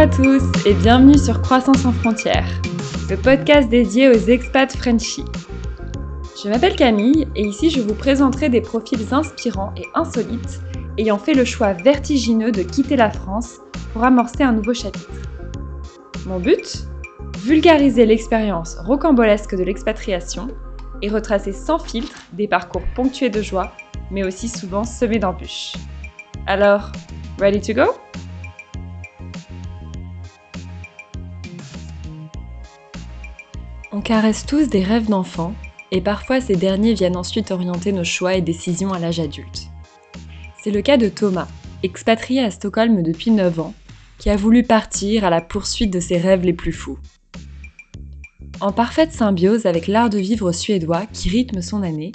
À tous et bienvenue sur Croissance sans frontières, le podcast dédié aux expats Frenchies. Je m'appelle Camille et ici je vous présenterai des profils inspirants et insolites ayant fait le choix vertigineux de quitter la France pour amorcer un nouveau chapitre. Mon but? Vulgariser l'expérience rocambolesque de l'expatriation et retracer sans filtre des parcours ponctués de joie, mais aussi souvent semés d'embûches. Alors, ready to go? On caresse tous des rêves d'enfants, et parfois ces derniers viennent ensuite orienter nos choix et décisions à l'âge adulte. C'est le cas de Thomas, expatrié à Stockholm depuis 9 ans, qui a voulu partir à la poursuite de ses rêves les plus fous. En parfaite symbiose avec l'art de vivre suédois qui rythme son année,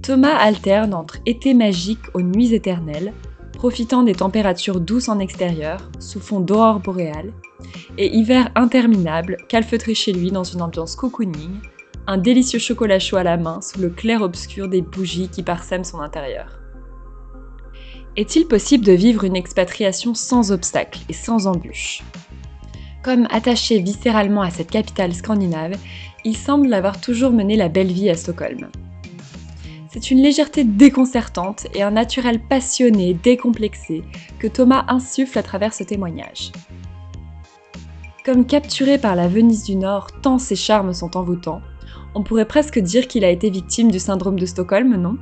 Thomas alterne entre été magique aux nuits éternelles, profitant des températures douces en extérieur, sous fond d'aurore boréale, et hiver interminable, calfeutré chez lui dans une ambiance cocooning, un délicieux chocolat chaud à la main sous le clair-obscur des bougies qui parsèment son intérieur. Est-il possible de vivre une expatriation sans obstacles et sans embûches? Comme attaché viscéralement à cette capitale scandinave, il semble avoir toujours mené la belle vie à Stockholm. C'est une légèreté déconcertante et un naturel passionné, décomplexé, que Thomas insuffle à travers ce témoignage. Comme capturé par la Venise du Nord tant ses charmes sont envoûtants, on pourrait presque dire qu'il a été victime du syndrome de Stockholm, non?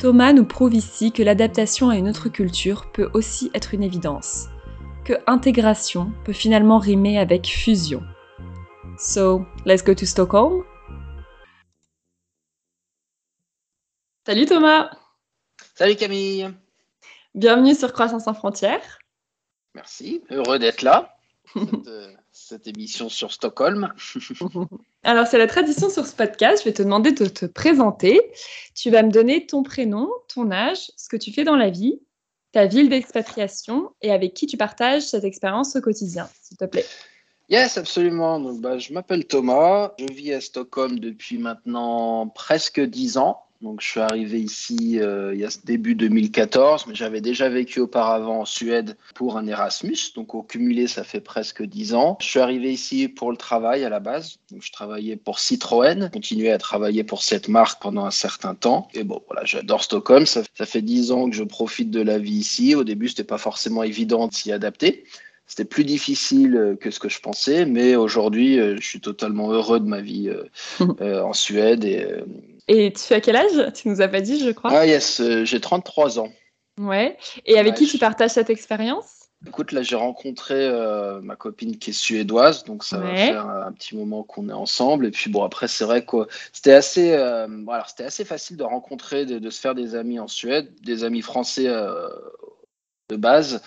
Thomas nous prouve ici que l'adaptation à une autre culture peut aussi être une évidence, que intégration peut finalement rimer avec fusion. So, let's go to Stockholm? Salut Thomas Salut Camille Bienvenue sur Croissance sans frontières. Merci, heureux d'être là cette, euh, cette, émission sur Stockholm. Alors, c'est la tradition sur ce podcast. Je vais te demander de te présenter. Tu vas me donner ton prénom, ton âge, ce que tu fais dans la vie, ta ville d'expatriation et avec qui tu partages cette expérience au quotidien, s'il te plaît. Yes, absolument. Donc, bah, je m'appelle Thomas. Je vis à Stockholm depuis maintenant presque dix ans. Donc, je suis arrivé ici euh, il y a ce début 2014, mais j'avais déjà vécu auparavant en Suède pour un Erasmus. Donc, au cumulé, ça fait presque 10 ans. Je suis arrivé ici pour le travail à la base. Donc, je travaillais pour Citroën, continuais à travailler pour cette marque pendant un certain temps. Et bon, voilà, j'adore Stockholm. Ça, ça fait 10 ans que je profite de la vie ici. Au début, c'était pas forcément évident de s'y adapter. C'était plus difficile que ce que je pensais, mais aujourd'hui, euh, je suis totalement heureux de ma vie euh, en Suède et et tu as quel âge? Tu nous as pas dit, je crois. Ah yes, euh, j'ai 33 ans. Ouais. Et avec qui tu partages cette expérience? Écoute, là, j'ai rencontré euh, ma copine qui est suédoise, donc ça va faire un, petit moment qu'on est ensemble. Et puis bon, après, c'est vrai que c'était assez, euh, voilà, c'était assez facile de rencontrer, de, se faire des amis en Suède, des amis français de base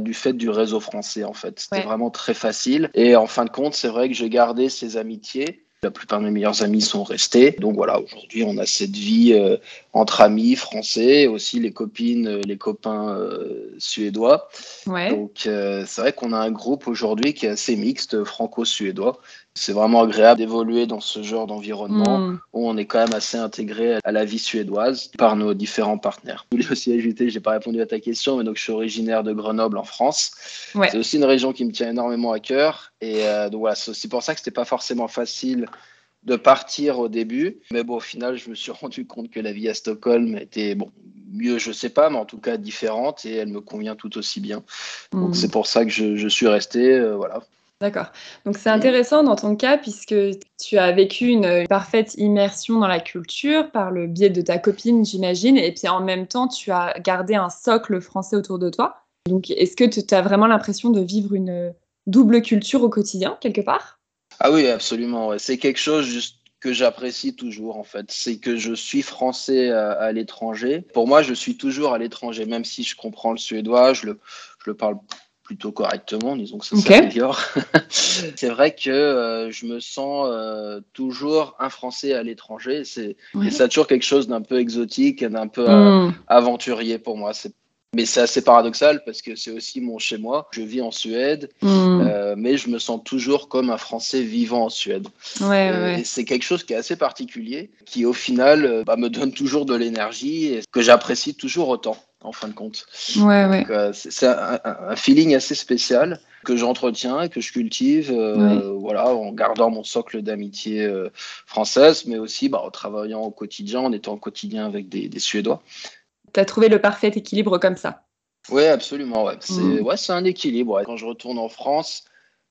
du fait du réseau français en fait. C'était vraiment très facile. Et en fin de compte, c'est vrai que j'ai gardé ces amitiés. La plupart de mes meilleurs amis sont restés. Donc voilà, aujourd'hui, on a cette vie euh, entre amis français, aussi les copines, euh, les copains euh, suédois. Ouais. Donc c'est vrai qu'on a un groupe aujourd'hui qui est assez mixte, franco-suédois. C'est vraiment agréable d'évoluer dans ce genre d'environnement hmm. où on est quand même assez intégré à la vie suédoise par nos différents partenaires. Je voulais aussi ajouter, j'ai pas répondu à ta question, mais donc je suis originaire de Grenoble en France. Ouais. C'est aussi une région qui me tient énormément à cœur. Et donc voilà, c'est aussi pour ça que c'était pas forcément facile de partir au début. Mais bon, au final, je me suis rendu compte que la vie à Stockholm était, bon, mieux, je sais pas, mais en tout cas différente et elle me convient tout aussi bien. Donc hmm. c'est pour ça que je, suis resté, euh, voilà. D'accord. Donc c'est intéressant dans ton cas puisque tu as vécu une parfaite immersion dans la culture par le biais de ta copine, j'imagine, et puis en même temps, tu as gardé un socle français autour de toi. Donc est-ce que tu as vraiment l'impression de vivre une double culture au quotidien, quelque part? Ah oui, absolument. C'est quelque chose juste que j'apprécie toujours en fait, c'est que je suis français à, l'étranger. Pour moi, je suis toujours à l'étranger, même si je comprends le suédois, je le, je le parle plutôt correctement, disons que ça s'améliore. c'est vrai que euh, je me sens euh, toujours un Français à l'étranger. C'est et ça toujours quelque chose d'un peu exotique et d'un peu euh, hmm. aventurier pour moi. C'est mais c'est assez paradoxal parce que c'est aussi mon chez moi. Je vis en Suède, hmm. euh, mais je me sens toujours comme un Français vivant en Suède. Ouais, euh, ouais. c'est quelque chose qui est assez particulier, qui au final euh, bah, me donne toujours de l'énergie et que j'apprécie toujours autant. en fin de compte. Ouais, ouais. Euh, c'est un, feeling assez spécial que j'entretiens et que je cultive, euh, voilà, en gardant mon socle d'amitié euh, française, mais aussi bah, en travaillant au quotidien, en étant au quotidien avec des, Suédois. Tu as trouvé le parfait équilibre comme ça Oui, absolument. Ouais. C'est mm. ouais, un équilibre. Quand je retourne en France,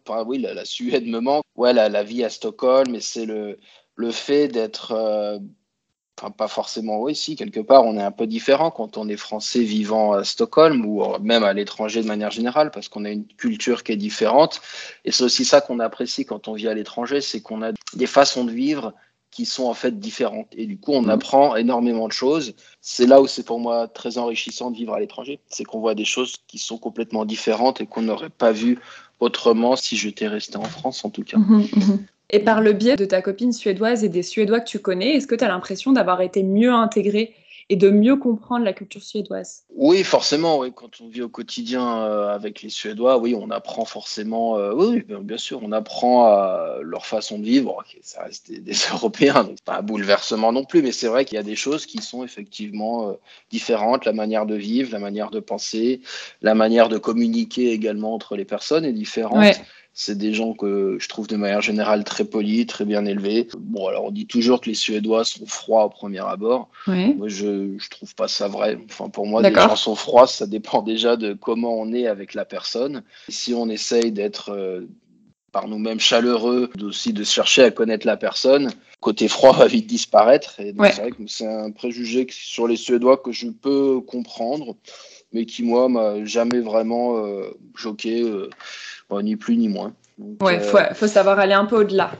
enfin, oui, la, Suède me manque. Ouais, la, la vie à Stockholm, mais c'est le, le fait d'être Enfin, pas forcément, oui, si, quelque part, on est un peu différent quand on est français vivant à Stockholm ou même à l'étranger de manière générale, parce qu'on a une culture qui est différente. Et c'est aussi ça qu'on apprécie quand on vit à l'étranger, c'est qu'on a des façons de vivre qui sont en fait différentes. Et du coup, on mmh. apprend énormément de choses. C'est là où c'est pour moi très enrichissant de vivre à l'étranger. C'est qu'on voit des choses qui sont complètement différentes et qu'on n'aurait pas vu autrement si j'étais resté en France, en tout cas. Mmh, mmh. Et par le biais de ta copine suédoise et des Suédois que tu connais, est-ce que tu as l'impression d'avoir été mieux intégré et de mieux comprendre la culture suédoise Oui, forcément. Oui. Quand on vit au quotidien euh, avec les Suédois, oui, on apprend forcément. Euh, oui, bien sûr, on apprend à leur façon de vivre. ça reste des, Européens, donc pas un bouleversement non plus, mais c'est vrai qu'il y a des choses qui sont effectivement euh, différentes. La manière de vivre, la manière de penser, la manière de communiquer également entre les personnes est différente. C'est des gens que je trouve de manière générale très polis, très bien élevés. Bon, alors on dit toujours que les Suédois sont froids au premier abord. Moi, je, je trouve pas ça vrai. Enfin, pour moi, les gens sont froids, ça dépend déjà de comment on est avec la personne. si on essaye d'être euh, par nous-mêmes chaleureux, aussi de chercher à connaître la personne, côté froid va vite disparaître. Et c'est vrai que c'est un préjugé sur les Suédois que je peux comprendre, mais qui moi m'a jamais vraiment euh, choqué. Euh, ni plus ni moins. ouais, il faut, savoir aller un peu au-delà.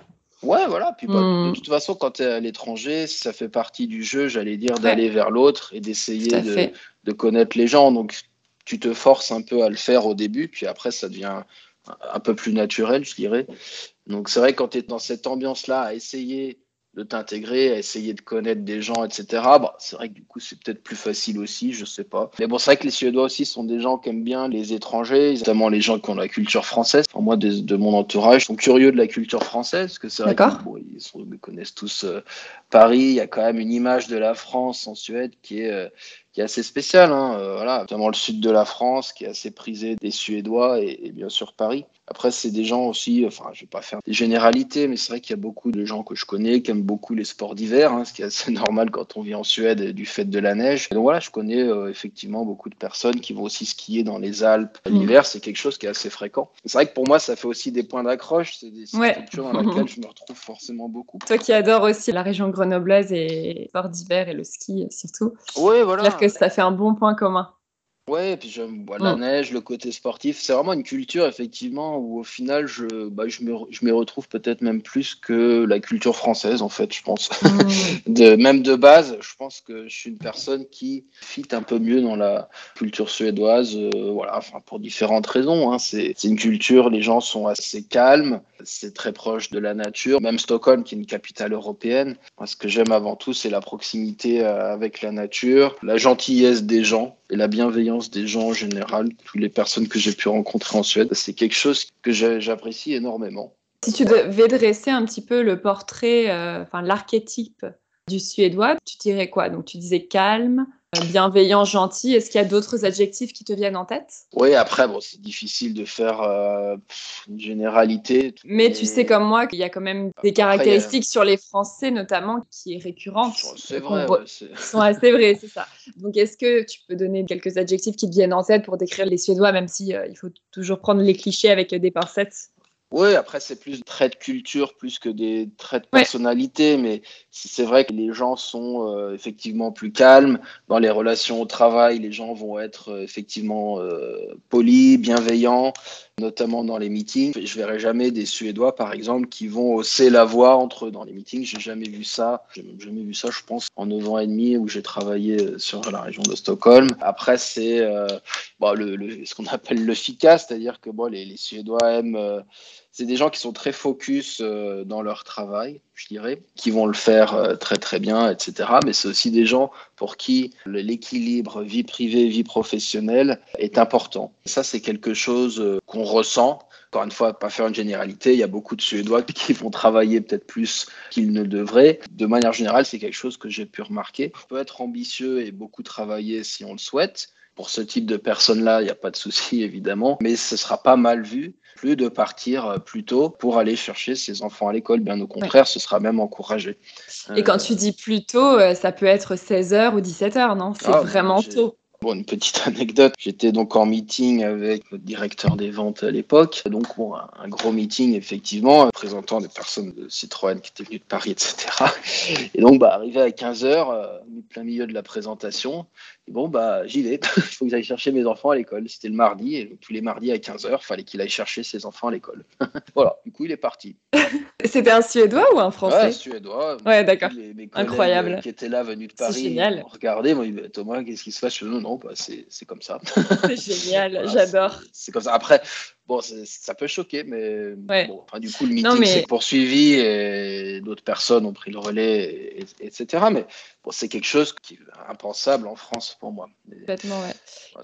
Ouais, voilà. Puis bah, de hmm. toute façon, quand tu es à l'étranger, ça fait partie du jeu, j'allais dire, d'aller vers l'autre et d'essayer de, de, connaître les gens. Donc, tu te forces un peu à le faire au début, puis après, ça devient un peu plus naturel, je dirais. Donc, c'est vrai, quand tu es dans cette ambiance-là, à essayer de t'intégrer, à essayer de connaître des gens, etc. Bon, c'est vrai que du coup, c'est peut-être plus facile aussi, je sais pas. Mais bon, c'est vrai que les Suédois aussi sont des gens qui aiment bien les étrangers, notamment les gens qui ont la culture française. moi, de, mon entourage, sont curieux de la culture française, parce que c'est vrai qu'ils connaissent tous euh, Paris. Il y a quand même une image de la France en Suède qui est euh, qui est assez spécial, hein, euh, voilà, notamment le sud de la France, qui est assez prisé des Suédois et, bien sûr Paris. Après, c'est des gens aussi, enfin, je vais pas faire des généralités, mais c'est vrai qu'il y a beaucoup de gens que je connais qui aiment beaucoup les sports d'hiver, hein, ce qui est assez normal quand on vit en Suède du fait de la neige. donc voilà, je connais euh, effectivement beaucoup de personnes qui vont aussi skier dans les Alpes mmh. l'hiver, c'est quelque chose qui est assez fréquent. C'est vrai que pour moi, ça fait aussi des points d'accroche, c'est des structures dans lesquelles je me retrouve forcément beaucoup. Toi qui adores aussi la région grenoblaise et sport d'hiver et le ski surtout. Oui, voilà ça fait un bon point commun. Ouais, et puis j'aime la mm. neige, le côté sportif. C'est vraiment une culture, effectivement, où au final, je, bah, je, me, je m'y retrouve peut-être même plus que la culture française, en fait, je pense. Mm. de, même de base, je pense que je suis une personne qui fit un peu mieux dans la culture suédoise, euh, voilà, enfin, pour différentes raisons. Hein. C'est, c'est une culture, les gens sont assez calmes, c'est très proche de la nature. Même Stockholm, qui est une capitale européenne, moi, ce que j'aime avant tout, c'est la proximité euh, avec la nature, la gentillesse des gens et la bienveillance des gens en général, toutes les personnes que j'ai pu rencontrer en Suède. C'est quelque chose que j'apprécie énormément. Si tu devais dresser un petit peu le portrait, euh, enfin l'archétype du Suédois, tu dirais quoi? Donc tu disais calme, bienveillant, gentil. Est-ce qu'il y a d'autres adjectifs qui te viennent en tête? Oui, après, bon, c'est difficile de faire euh, une généralité. Mais, tu sais comme moi qu'il y a quand même des caractéristiques sur les Français, notamment, qui est récurrente. C'est vrai. sont assez vraies, c'est ça. Donc, est-ce que tu peux donner quelques adjectifs qui te viennent en tête pour décrire les Suédois, même si euh, il faut toujours prendre les clichés avec des pincettes? Oui, après, c'est plus traits de culture plus que des traits de personnalité, mais c'est vrai que les gens sont euh, effectivement plus calmes. Dans les relations au travail, les gens vont être euh, effectivement euh, polis, bienveillants, notamment dans les meetings. Je verrai jamais des Suédois, par exemple, qui vont hausser la voix entre eux dans les meetings. J'ai jamais vu ça. J'ai jamais vu ça, je pense, en 9 ans et demi où j'ai travaillé sur la région de Stockholm. Après, c'est bon, le, ce qu'on appelle le FICA, c'est-à-dire que bon, les, les Suédois aiment c'est des gens qui sont très focus euh, dans leur travail, je dirais, qui vont le faire euh, très très bien, etc. Mais c'est aussi des gens pour qui l'équilibre vie privée, vie professionnelle est important. Ça, c'est quelque chose euh, qu'on ressent. Encore une fois, pas faire une généralité, il y a beaucoup de Suédois qui vont travailler peut-être plus qu'ils ne devraient. De manière générale, c'est quelque chose que j'ai pu remarquer. On peut être ambitieux et beaucoup travailler si on le souhaite, pour ce type de personnes-là, il n'y a pas de souci évidemment, mais ce sera pas mal vu plus de partir euh, plus tôt pour aller chercher ses enfants à l'école. Bien au contraire, ce sera même encouragé. Et quand tu dis plus tôt, ça peut être 16h ou 17h, non? C'est ah, vraiment tôt. Bon, une petite anecdote. J'étais donc en meeting avec le directeur des ventes à l'époque. Donc, bon, un, gros meeting, effectivement, présentant des personnes de Citroën qui étaient venues de Paris, etc. Et donc, bah, arrivé à 15h, euh, plein milieu de la présentation, bon, bah, j'y vais. Il faut que j'aille chercher mes enfants à l'école. C'était le mardi, et tous les mardis à 15h, il fallait qu'il aille chercher ses enfants à l'école. voilà, du coup, il est parti. C'était un Suédois ou un Français? Ouais, Suédois. Ouais, d'accord. Incroyable. Qui étaient là, venus de Paris. Génial. Regardez, moi, Thomas, qu'est-ce qui se passe Non, non, bah, c'est comme ça. C'est génial, j'adore. C'est comme ça. Après, bon, ça peut choquer, mais bon, enfin, du coup, le meeting s'est poursuivi et d'autres personnes ont pris le relais, etc. Mais bon, c'est quelque chose qui est impensable en France pour moi. Complètement, ouais.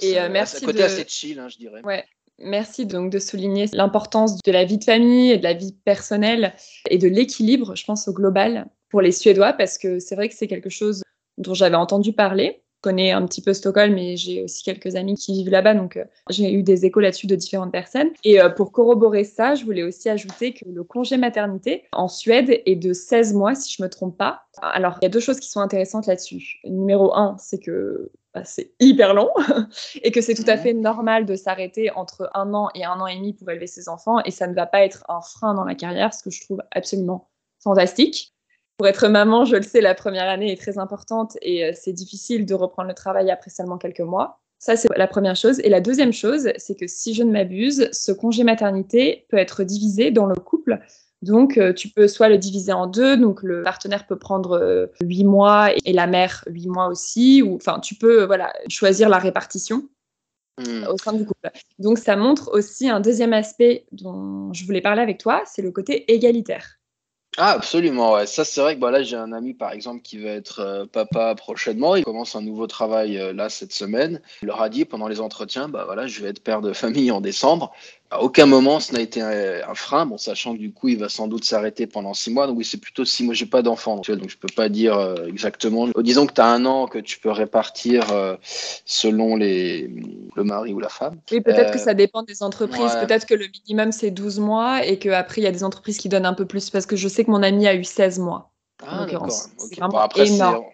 et euh, merci. un côté assez chill, hein, je dirais. Ouais. Merci donc de souligner l'importance de la vie de famille et de la vie personnelle et de l'équilibre, je pense, au global pour les Suédois, parce que c'est vrai que c'est quelque chose dont j'avais entendu parler, connais un petit peu Stockholm, mais j'ai aussi quelques amis qui vivent là-bas, donc euh, j'ai eu des échos là-dessus de différentes personnes. Et euh, pour corroborer ça, je voulais aussi ajouter que le congé maternité en Suède est de 16 mois, si je me trompe pas. Alors, il y a deux choses qui sont intéressantes là-dessus. Numéro un, c'est que bah, c'est hyper long et que c'est tout à fait normal de s'arrêter entre un an et un an et demi pour élever ses enfants et ça ne va pas être un frein dans la carrière, ce que je trouve absolument fantastique pour être maman, je le sais, la première année est très importante et euh, c'est difficile de reprendre le travail après seulement quelques mois. Ça, c'est la première chose. Et la deuxième chose, c'est que si je ne m'abuse, ce congé maternité peut être divisé dans le couple. Donc, euh, tu peux soit le diviser en deux, donc le partenaire peut prendre euh, huit mois et la mère huit mois aussi, ou enfin, tu peux voilà choisir la répartition mmh. au sein du couple. Donc, ça montre aussi un deuxième aspect dont je voulais parler avec toi, c'est le côté égalitaire. Ah, absolument, ouais. Ça, c'est vrai que bah, là, j'ai un ami, par exemple, qui va être euh, papa prochainement. Il commence un nouveau travail euh, là cette semaine. Il leur a dit pendant les entretiens, bah voilà, je vais être père de famille en décembre. À aucun moment, ce n'a été un, frein, bon, sachant que du coup, il va sans doute s'arrêter pendant six mois. Donc oui, c'est plutôt six mois. J'ai pas d'enfant, donc, donc je peux pas dire euh, exactement. Disons que tu as un an que tu peux répartir selon les, le mari ou la femme. Oui, peut-être que ça dépend des entreprises. Peut-être que le minimum, c'est 12 mois et qu'après, il y a des entreprises qui donnent un peu plus parce que je sais que mon ami a eu 16 mois. Ah, d'accord. C'est vraiment énorme.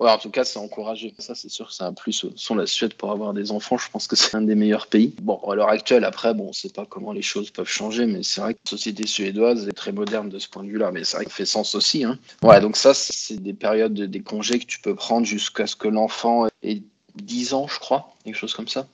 Ouais, en tout cas, c'est encouragé. Ça, c'est sûr que c'est un plus. Sans la Suède, pour avoir des enfants, je pense que c'est un des meilleurs pays. Bon, à l'heure actuelle, après, bon, on ne sait pas comment les choses peuvent changer, mais c'est vrai que la société suédoise est très moderne de ce point de vue-là. Mais c'est vrai qu'il fait sens aussi. Hein. Ouais, donc ça, c'est des périodes, de, des congés que tu peux prendre jusqu'à ce que l'enfant ait 10 ans, je crois, quelque chose comme ça.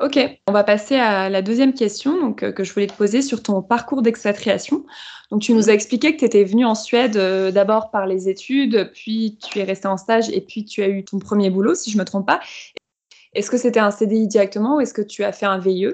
Ok, on va passer à la deuxième question euh, que je voulais te poser sur ton parcours d'expatriation. Donc, tu nous as expliqué que tu étais venu en Suède euh, d'abord par les études, puis tu es resté en stage et puis tu as eu ton premier boulot, si je ne me trompe pas. Est-ce que c'était un CDI directement ou est-ce que tu as fait un VIE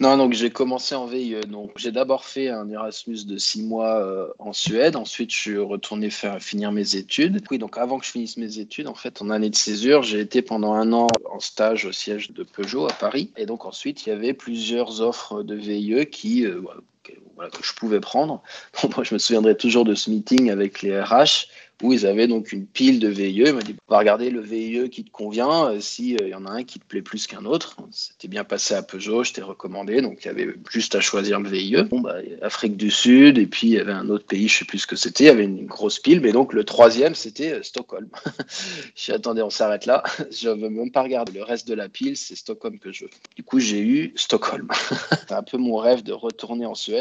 non, donc j'ai commencé en VIE. Donc j'ai d'abord fait un Erasmus de six mois euh, en Suède. Ensuite, je suis retourné finir mes études. Oui, donc avant que je finisse mes études, en fait, en année de césure, j'ai été pendant un an en stage au siège de Peugeot à Paris. Et donc ensuite, il y avait plusieurs offres de VIE qui euh, que je pouvais prendre. je me souviendrai toujours de ce meeting avec les RH où ils avaient donc une pile de VIE. Ils m'ont dit, va regarder le VIE qui te convient, euh, s'il euh, y en a un qui te plaît plus qu'un autre. C'était bien passé à Peugeot, je t'ai recommandé, donc il y avait juste à choisir le VIE. Bon, bah, Afrique du Sud, et puis il y avait un autre pays, je sais plus ce que c'était, il y avait une grosse pile, mais donc le troisième, c'était euh, Stockholm. J'ai attendez, on s'arrête là, je ne veux même pas regarder. Le reste de la pile, c'est Stockholm que je veux. Du coup, j'ai eu Stockholm. C'est un peu mon rêve de retourner en Suède.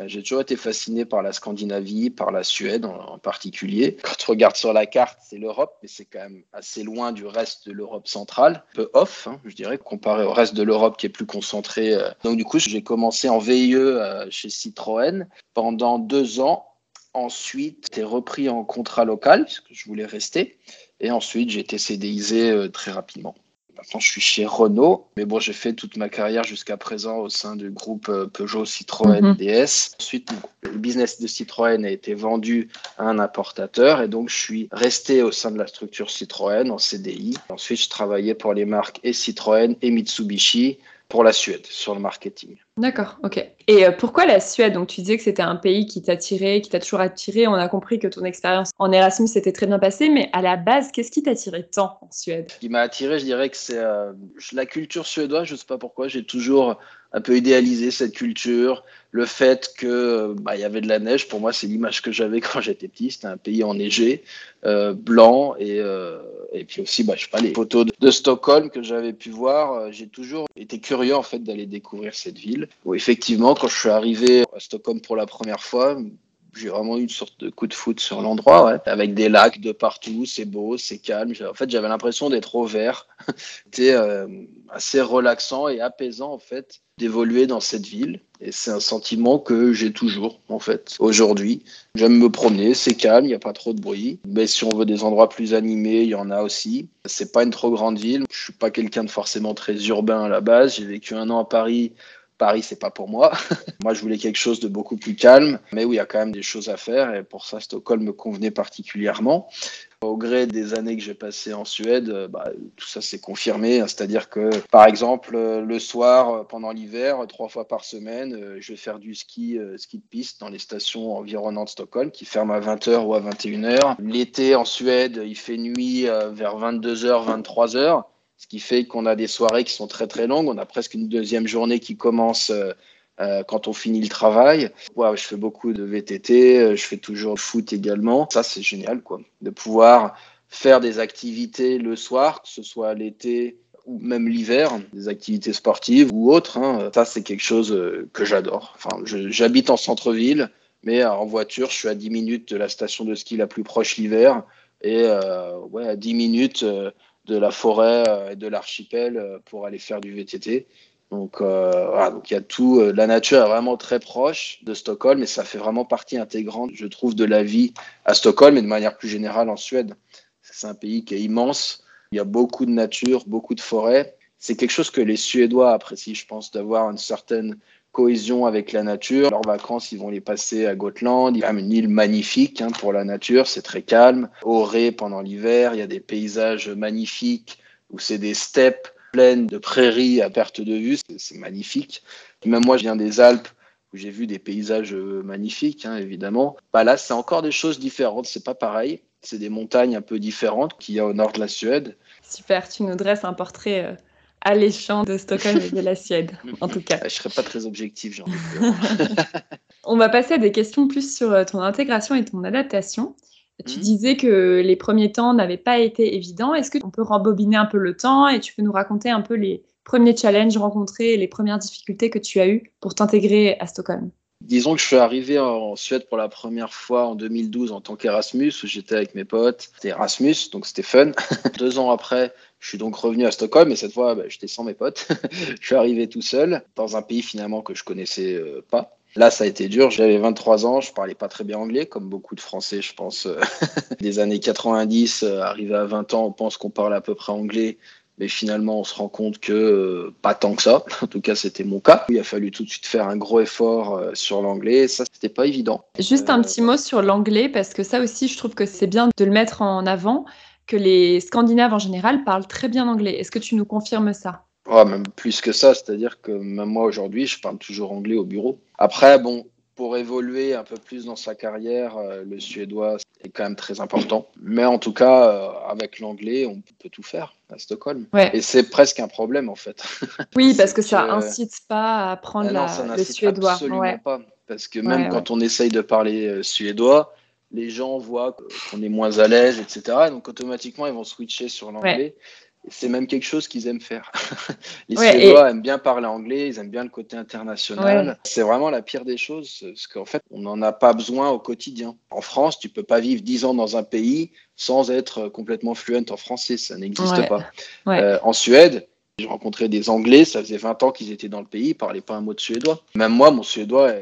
Euh, j'ai toujours été fasciné par la Scandinavie, par la Suède en, particulier. Quand tu regardes sur la carte, c'est l'Europe, mais c'est quand même assez loin du reste de l'Europe centrale. Un peu off, hein, je dirais, comparé au reste de l'Europe qui est plus concentré. Euh. Donc du coup, j'ai commencé en VIE euh, chez Citroën pendant deux ans. Ensuite, j'ai repris en contrat local, parce que je voulais rester. Et ensuite, j'ai été CDIsé très rapidement. Maintenant, je suis chez Renault, mais bon, j'ai fait toute ma carrière jusqu'à présent au sein du groupe euh, Peugeot Citroën mhm. DS. Ensuite, le business de Citroën a été vendu à un importateur et donc je suis resté au sein de la structure Citroën en CDI. Ensuite, je travaillais pour les marques et Citroën et Mitsubishi pour la Suède sur le marketing. D'accord, ok. Et euh, pourquoi la Suède? Donc tu disais que c'était un pays qui t'attirait, qui t'a toujours attiré. On a compris que ton expérience en Erasmus s'était très bien passée, mais à la base, qu'est-ce qui t'attirait tant en Suède? Ce qui m'a attiré, je dirais que c'est euh, la culture suédoise. Je ne sais pas pourquoi, j'ai toujours un peu idéalisé cette culture. Le fait que bah, y avait de la neige, pour moi, c'est l'image que j'avais quand j'étais petit. C'était un pays enneigé, euh, blanc et et puis aussi, bah, je sais pas, les photos de, Stockholm que j'avais pu voir, euh, j'ai toujours été curieux en fait d'aller découvrir cette ville. Où effectivement, quand je suis arrivé à Stockholm pour la première fois, j'ai vraiment eu une sorte de coup de foot sur l'endroit, avec des lacs de partout, c'est beau, c'est calme. En fait, j'avais l'impression d'être au vert. C'était euh, assez relaxant et apaisant en fait d'évoluer dans cette ville. Et c'est un sentiment que j'ai toujours, en fait, aujourd'hui. J'aime me promener, c'est calme, il n'y a pas trop de bruit. Mais si on veut des endroits plus animés, il y en a aussi. C'est pas une trop grande ville. Je suis pas quelqu'un de forcément très urbain à la base. J'ai vécu un an à Paris. Paris, c'est pas pour moi. moi, je voulais quelque chose de beaucoup plus calme, mais où il y a quand même des choses à faire. Et pour ça, Stockholm me convenait particulièrement. Au gré des années que j'ai passées en Suède, euh, bah, tout ça s'est confirmé. C'est-à-dire que, par exemple, euh, le soir, euh, pendant l'hiver, trois fois par semaine, je vais faire du ski, ski de piste dans les stations environnantes de Stockholm qui ferment à 20h ou à 21h. L'été en Suède, il fait nuit vers 22h, 23h ce qui fait qu'on a des soirées qui sont très très longues. On a presque une deuxième journée qui commence euh, quand on finit le travail. Ouais, je fais beaucoup de VTT, euh, je fais toujours foot également. Ça, c'est génial, quoi, de pouvoir faire des activités le soir, que ce soit l'été ou même l'hiver, des activités sportives ou autres. Hein. Ça, c'est quelque chose euh, que j'adore. Enfin, j'habite en centre-ville, mais en voiture, je suis à 10 minutes de la station de ski la plus proche l'hiver et ouais, à 10 minutes de la forêt et de l'archipel pour aller faire du VTT. Donc, euh, voilà, donc il y a tout. Euh, la nature est vraiment très proche de Stockholm et ça fait vraiment partie intégrante, je trouve, de la vie à Stockholm et de manière plus générale en Suède. C'est un pays qui est immense. Il y a beaucoup de nature, beaucoup de forêts. C'est quelque chose que les Suédois apprécient, je pense, d'avoir une certaine cohésion avec la nature. Leurs vacances, ils vont les passer à Gotland. Il y a une île magnifique hein, pour la nature, c'est très calme. Au Ré, pendant l'hiver, il y a des paysages magnifiques où c'est des steppes pleine de prairies à perte de vue, c'est magnifique. Même moi, je viens des Alpes où j'ai vu des paysages euh, magnifiques, hein, évidemment. Bah là, c'est encore des choses différentes, c'est pas pareil. C'est des montagnes un peu différentes qu'il y a au nord de la Suède. Super, tu nous dresses un portrait euh, alléchant de Stockholm et de la Suède, en tout cas. Je serais pas très objectif, j'en On va passer à des questions plus sur euh, ton intégration et ton adaptation. Tu mmh. disais que les premiers temps n'avaient pas été évidents. Est-ce qu'on peut rembobiner un peu le temps et tu peux nous raconter un peu les premiers challenges rencontrés et les premières difficultés que tu as eues pour t'intégrer à Stockholm? Disons que je suis arrivé en Suède pour la première fois en 2012 en tant qu'Erasmus, où j'étais avec mes potes. C'était Erasmus, donc c'était fun. Deux ans après, je suis donc revenu à Stockholm, et cette fois, bah, j'étais sans mes potes. je suis arrivé tout seul, dans un pays finalement que je connaissais euh, pas. Là, ça a été dur. J'avais 23 ans, je parlais pas très bien anglais, comme beaucoup de Français, je pense, euh, des années 90. Euh, arrivé à 20 ans, on pense qu'on parle à peu près anglais, mais finalement, on se rend compte que euh, pas tant que ça. En tout cas, c'était mon cas. Il a fallu tout de suite faire un gros effort sur l'anglais. Ça, c'était pas évident. Juste un petit mot sur l'anglais, parce que ça aussi, je trouve que c'est bien de le mettre en avant, que les Scandinaves en général parlent très bien anglais. Est-ce que tu nous confirmes ça? Oh, même plus que ça, c'est-à-dire que même moi aujourd'hui, je parle toujours anglais au bureau. Après, bon, pour évoluer un peu plus dans sa carrière, euh, le suédois est quand même très important. Mais en tout cas, euh, avec l'anglais, on peut tout faire à Stockholm. Et c'est presque un problème en fait. Oui, parce que ça incite pas à apprendre ah le suédois. Absolument pas. Parce que même quand on essaye de parler euh, suédois, les gens voient qu'on est moins à l'aise, etc. Donc automatiquement, ils vont switcher sur l'anglais c'est même quelque chose qu'ils aiment faire. les Suédois aiment bien parler anglais, ils aiment bien le côté international. C'est vraiment la pire des choses, parce qu'en fait, on n'en a pas besoin au quotidien. En France, tu peux pas vivre dix ans dans un pays sans être complètement fluent en français, ça n'existe pas. Euh, en Suède, j'ai rencontré des Anglais, ça faisait 20 ans qu'ils étaient dans le pays, ils parlaient pas un mot de suédois. Même moi, mon suédois,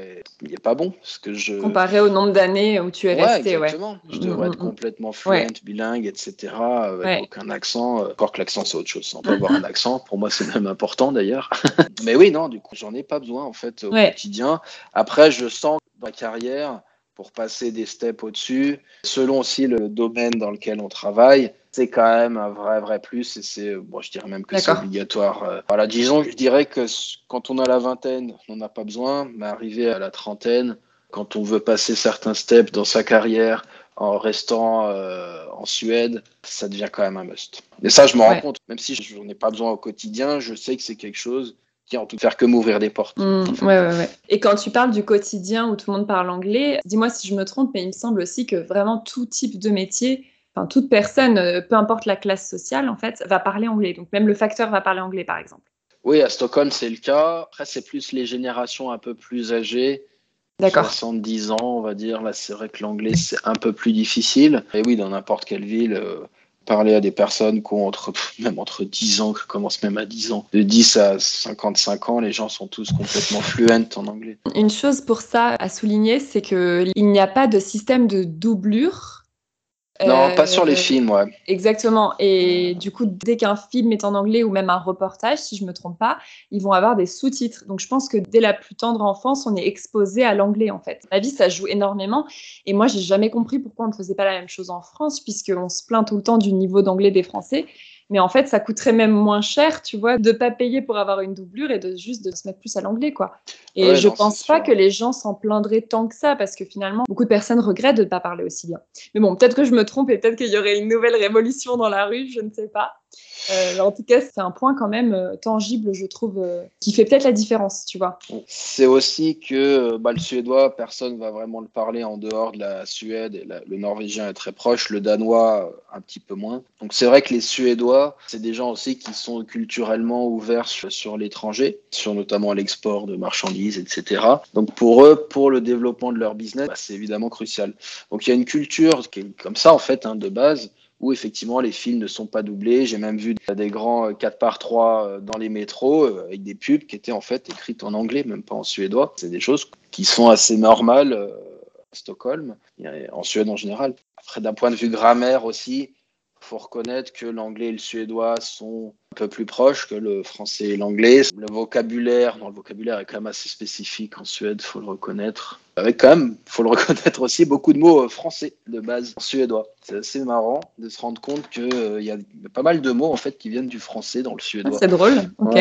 il n'est pas bon. Parce que je... Comparé au nombre d'années où tu es resté, exactement. Je devrais être mm, mm, mm. complètement fluent, bilingue, etc., avec aucun accent. Euh, encore que l'accent, c'est autre chose. On peut avoir un accent, pour moi, c'est même important d'ailleurs. Mais oui, non, du coup, j'en ai pas besoin, en fait, au quotidien. Après, je sens que ma carrière, pour passer des steps au-dessus, selon aussi le domaine dans lequel on travaille, c'est quand même un vrai, vrai plus. Et c'est, bon, je dirais même que c'est obligatoire. Euh. Voilà, disons, je dirais que quand on a la vingtaine, on n'a pas besoin, mais arrivé à la trentaine, quand on veut passer certains steps dans sa carrière en restant euh, en Suède, ça devient quand même un must. Et ça, je me rends compte, même si je n'en ai pas besoin au quotidien, je sais que c'est quelque chose qui en tout faire que m'ouvrir des portes. Mmh, ouais, ouais, ouais. Et quand tu parles du quotidien où tout le monde parle anglais, dis-moi si je me trompe, mais il me semble aussi que vraiment tout type de métier, enfin toute personne, euh, peu importe la classe sociale, en fait, va parler anglais. Donc même le facteur va parler anglais, par exemple. Oui, à Stockholm, c'est le cas. Après, c'est plus les générations un peu plus âgées. 70 ans, on va dire. Là, c'est vrai que l'anglais, c'est un peu plus difficile. Et oui, dans n'importe quelle ville, euh, parler à des personnes qui ont entre, même entre 10 ans, qui commencent même à 10 ans, de 10 à 55 ans, les gens sont tous complètement fluents en anglais. Une chose pour ça à souligner, c'est qu'il n'y a pas de système de doublure non, pas sur les euh, films, ouais. Exactement. Et du coup, dès qu'un film est en anglais ou même un reportage, si je me trompe pas, ils vont avoir des sous-titres. Donc, je pense que dès la plus tendre enfance, on est exposé à l'anglais, en fait. Ma vie, ça joue énormément. Et moi, j'ai jamais compris pourquoi on ne faisait pas la même chose en France, puisqu'on se plaint tout le temps du niveau d'anglais des Français. Mais en fait, ça coûterait même moins cher, tu vois, de pas payer pour avoir une doublure et de juste de se mettre plus à l'anglais, quoi. Et je pense pas que les gens s'en plaindraient tant que ça, parce que finalement, beaucoup de personnes regrettent de ne pas parler aussi bien. Mais bon, peut-être que je me trompe et peut-être qu'il y aurait une nouvelle révolution dans la rue, je ne sais pas. Euh, en tout cas, c'est un point quand même euh, tangible, je trouve, euh, qui fait peut-être la différence, tu vois. C'est aussi que bah, le suédois, personne va vraiment le parler en dehors de la Suède. Et le norvégien est très proche, le danois un petit peu moins. Donc c'est vrai que les Suédois, c'est des gens aussi qui sont culturellement ouverts sur, l'étranger, sur notamment l'export de marchandises, etc. Donc pour eux, pour le développement de leur business, bah, c'est évidemment crucial. Donc il y a une culture qui est comme ça en fait, hein, de base où effectivement les films ne sont pas doublés. J'ai même vu des grands 4 par 3 euh, dans les métros euh, avec des pubs qui étaient en fait écrites en anglais, même pas en suédois. C'est des choses qui sont assez normales euh, à Stockholm, et en Suède en général. Après, d'un point de vue grammaire aussi, faut reconnaître que l'anglais et le suédois sont un peu plus proches que le français et l'anglais. Le vocabulaire, le vocabulaire est quand même assez spécifique en Suède, faut le reconnaître. Avec quand même, faut le reconnaître aussi, beaucoup de mots français de base en suédois. C'est assez marrant de se rendre compte qu'il euh, y a pas mal de mots en fait qui viennent du français dans le suédois. Ah, c'est drôle. Ok.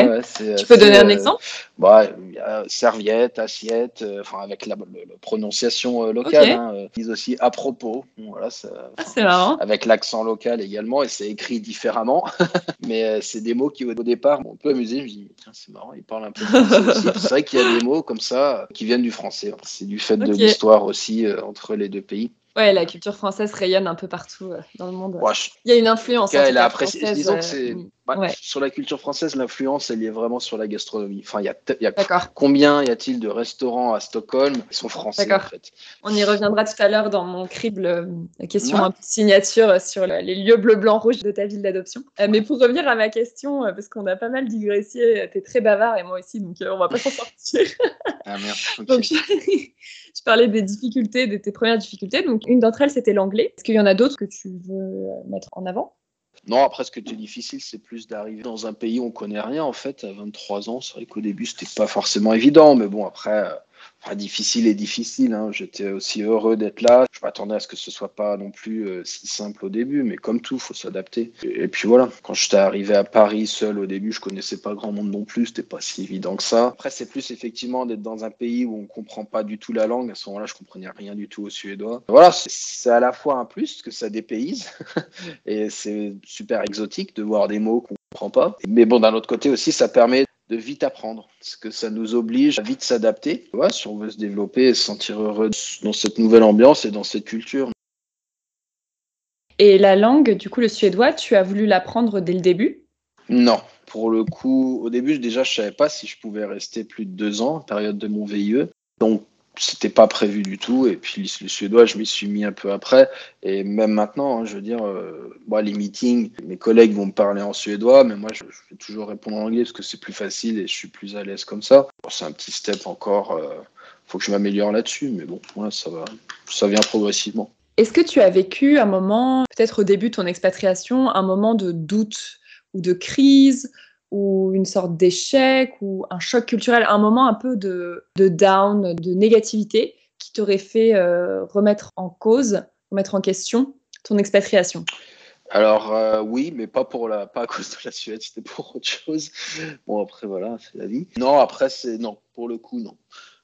tu peux donner un euh, exemple? Bah, a serviette, assiette, euh, enfin avec la, prononciation locale. Hein, ils disent aussi à propos. voilà, ah, c'est marrant. Avec l'accent local également et c'est écrit différemment, mais c'est des mots qui au départ m'ont un peu amusé. Je me dis tiens c'est marrant, ils parlent un peu français aussi. C'est vrai qu'il y a des mots comme ça qui viennent du français. C'est du fait de l'histoire aussi entre les deux pays. Ouais, la culture française rayonne un peu partout euh, dans le monde. Il y a une influence. Cas, elle française, disons que c'est sur la culture française, l'influence, elle est vraiment sur la gastronomie. Enfin, il y a, y a combien y a-t-il de restaurants à Stockholm qui sont français en fait? On y reviendra tout à l'heure dans mon crible, euh, question un peu signature euh, sur les lieux bleu, blanc, rouge de ta ville d'adoption. Euh, mais pour revenir à ma question, parce qu'on a pas mal digressé, tu es très bavard et moi aussi, donc on va pas s'en sortir. ah merde. donc, je parlais des difficultés, de tes premières difficultés. Donc, une d'entre elles, c'était l'anglais. Est-ce qu'il y en a d'autres que tu veux mettre en avant? Non, après, ce qui était difficile, c'est plus d'arriver dans un pays où on connaît rien, en fait, à 23 ans. C'est vrai qu'au début, c'était pas forcément évident, mais bon, après, euh, difficile et difficile. Hein. J'étais aussi heureux d'être là. Je m'attendais à ce que ce soit pas non plus euh, si simple au début, mais comme tout, faut s'adapter. Et, puis voilà, quand j'étais arrivé à Paris seul au début, je connaissais pas grand monde non plus. C'était pas si évident que ça. Après, c'est plus effectivement d'être dans un pays où on comprend pas du tout la langue. À ce moment-là, je comprenais rien du tout au suédois. Voilà, c'est à la fois un plus que ça dépayse et c'est super exotique de voir des mots qu'on comprend pas. Mais bon, d'un autre côté aussi, ça permet de vite apprendre, parce que ça nous oblige à vite s'adapter. si on veut se développer et se sentir heureux dans cette nouvelle ambiance et dans cette culture. Et la langue, du coup, le suédois, tu as voulu l'apprendre dès le début? Non. Pour le coup, au début, déjà, je savais pas si je pouvais rester plus de deux ans, période de mon VIE. Donc, c'était pas prévu du tout. Et puis le suédois, je m'y suis mis un peu après. Et même maintenant, hein, je veux dire, euh, les meetings, mes collègues vont me parler en suédois, mais moi, je, vais toujours répondre en anglais parce que c'est plus facile et je suis plus à l'aise comme ça. c'est un petit step encore. Euh, faut que je m'améliore là-dessus, mais bon, ça va, ça vient progressivement. Est-ce que tu as vécu un moment, peut-être au début de ton expatriation, un moment de doute ou de crise ou une sorte d'échec ou un choc culturel, un moment un peu de, down, de négativité qui t'aurait fait euh, remettre en cause, remettre en question ton expatriation Alors euh, oui, mais pas pour la, pas à cause de la Suède, c'était pour autre chose. Bon après voilà, c'est la vie. Non, après c'est non, pour le coup non.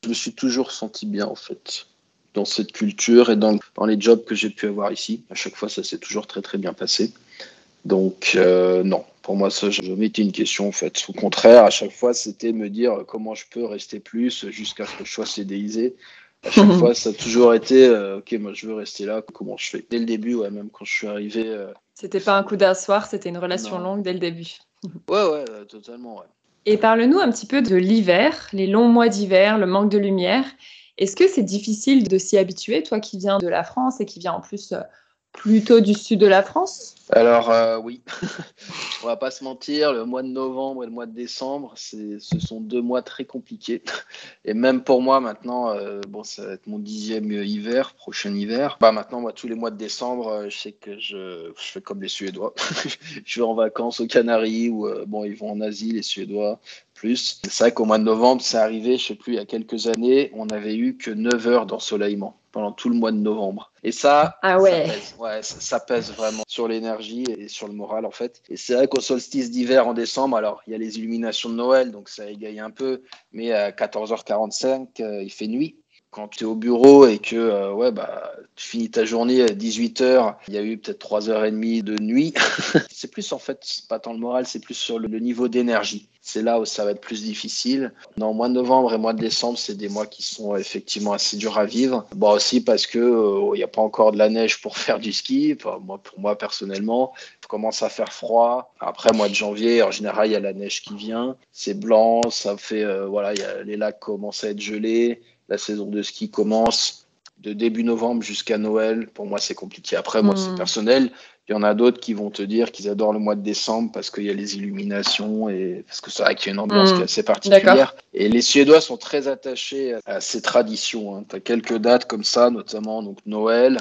Je me suis toujours senti bien en fait dans cette culture et dans, dans les jobs que j'ai pu avoir ici. À chaque fois, ça s'est toujours très très bien passé. Donc euh, non, pour moi ça je mettais une question en fait. Au contraire, à chaque fois c'était me dire comment je peux rester plus jusqu'à ce que je sois CDIsé. À chaque fois, ça a toujours été euh, ok, moi je veux rester là. Comment je fais? Dès le début, ouais, même quand je suis arrivé. Euh, c'était pas un coup d'un soir, c'était une relation longue dès le début. ouais, ouais, totalement, ouais. Et parle-nous un petit peu de l'hiver, les longs mois d'hiver, le manque de lumière. Est-ce que c'est difficile de s'y habituer, toi qui viens de la France et qui viens en plus plutôt du sud de la France? Alors euh, oui, on va pas se mentir, le mois de novembre et le mois de décembre, ce sont deux mois très compliqués. Et même pour moi maintenant, euh, bon, ça va être mon dixième hiver, prochain hiver. Bah maintenant, moi, tous les mois de décembre, euh, je sais que je, fais comme les Suédois. je vais en vacances aux Canaries ou bon, ils vont en Asie, les Suédois plus. C'est vrai qu'au mois de novembre, c'est arrivé, je sais plus, il y a quelques années, on n'avait eu que 9 heures d'ensoleillement pendant tout le mois de novembre. Et ça, ah ouais. ça, pèse, ouais, ça, pèse vraiment sur l'énergie et sur le moral en fait. Et c'est vrai qu'au solstice d'hiver en décembre, alors il y a les illuminations de Noël, donc ça égaye un peu, mais à 14h45, euh, il fait nuit quand tu es au bureau et que euh, ouais, bah, tu finis ta journée à 18h, il y a eu peut-être 3h30 de nuit, c'est plus en fait, pas tant le moral, c'est plus sur le, niveau d'énergie. C'est là où ça va être plus difficile. Le mois de novembre et mois de décembre, c'est des mois qui sont effectivement assez durs à vivre. Bon, aussi parce que euh, il n'y a pas encore de la neige pour faire du ski. moi, pour moi, personnellement, il commence à faire froid. Après, mois de janvier, en général, il y a la neige qui vient. C'est blanc, ça fait, euh, voilà, les lacs commencent à être gelés la saison de ski commence de début novembre jusqu'à Noël. Pour moi, c'est compliqué. Après, moi, c'est hmm. personnel. Il y en a d'autres qui vont te dire qu'ils adorent le mois de décembre parce qu'il y a les illuminations et parce que c'est vrai qu'il y a une ambiance hmm. assez particulière. Et les Suédois sont très attachés à ces traditions. Hein. Tu as quelques dates comme ça, notamment donc Noël,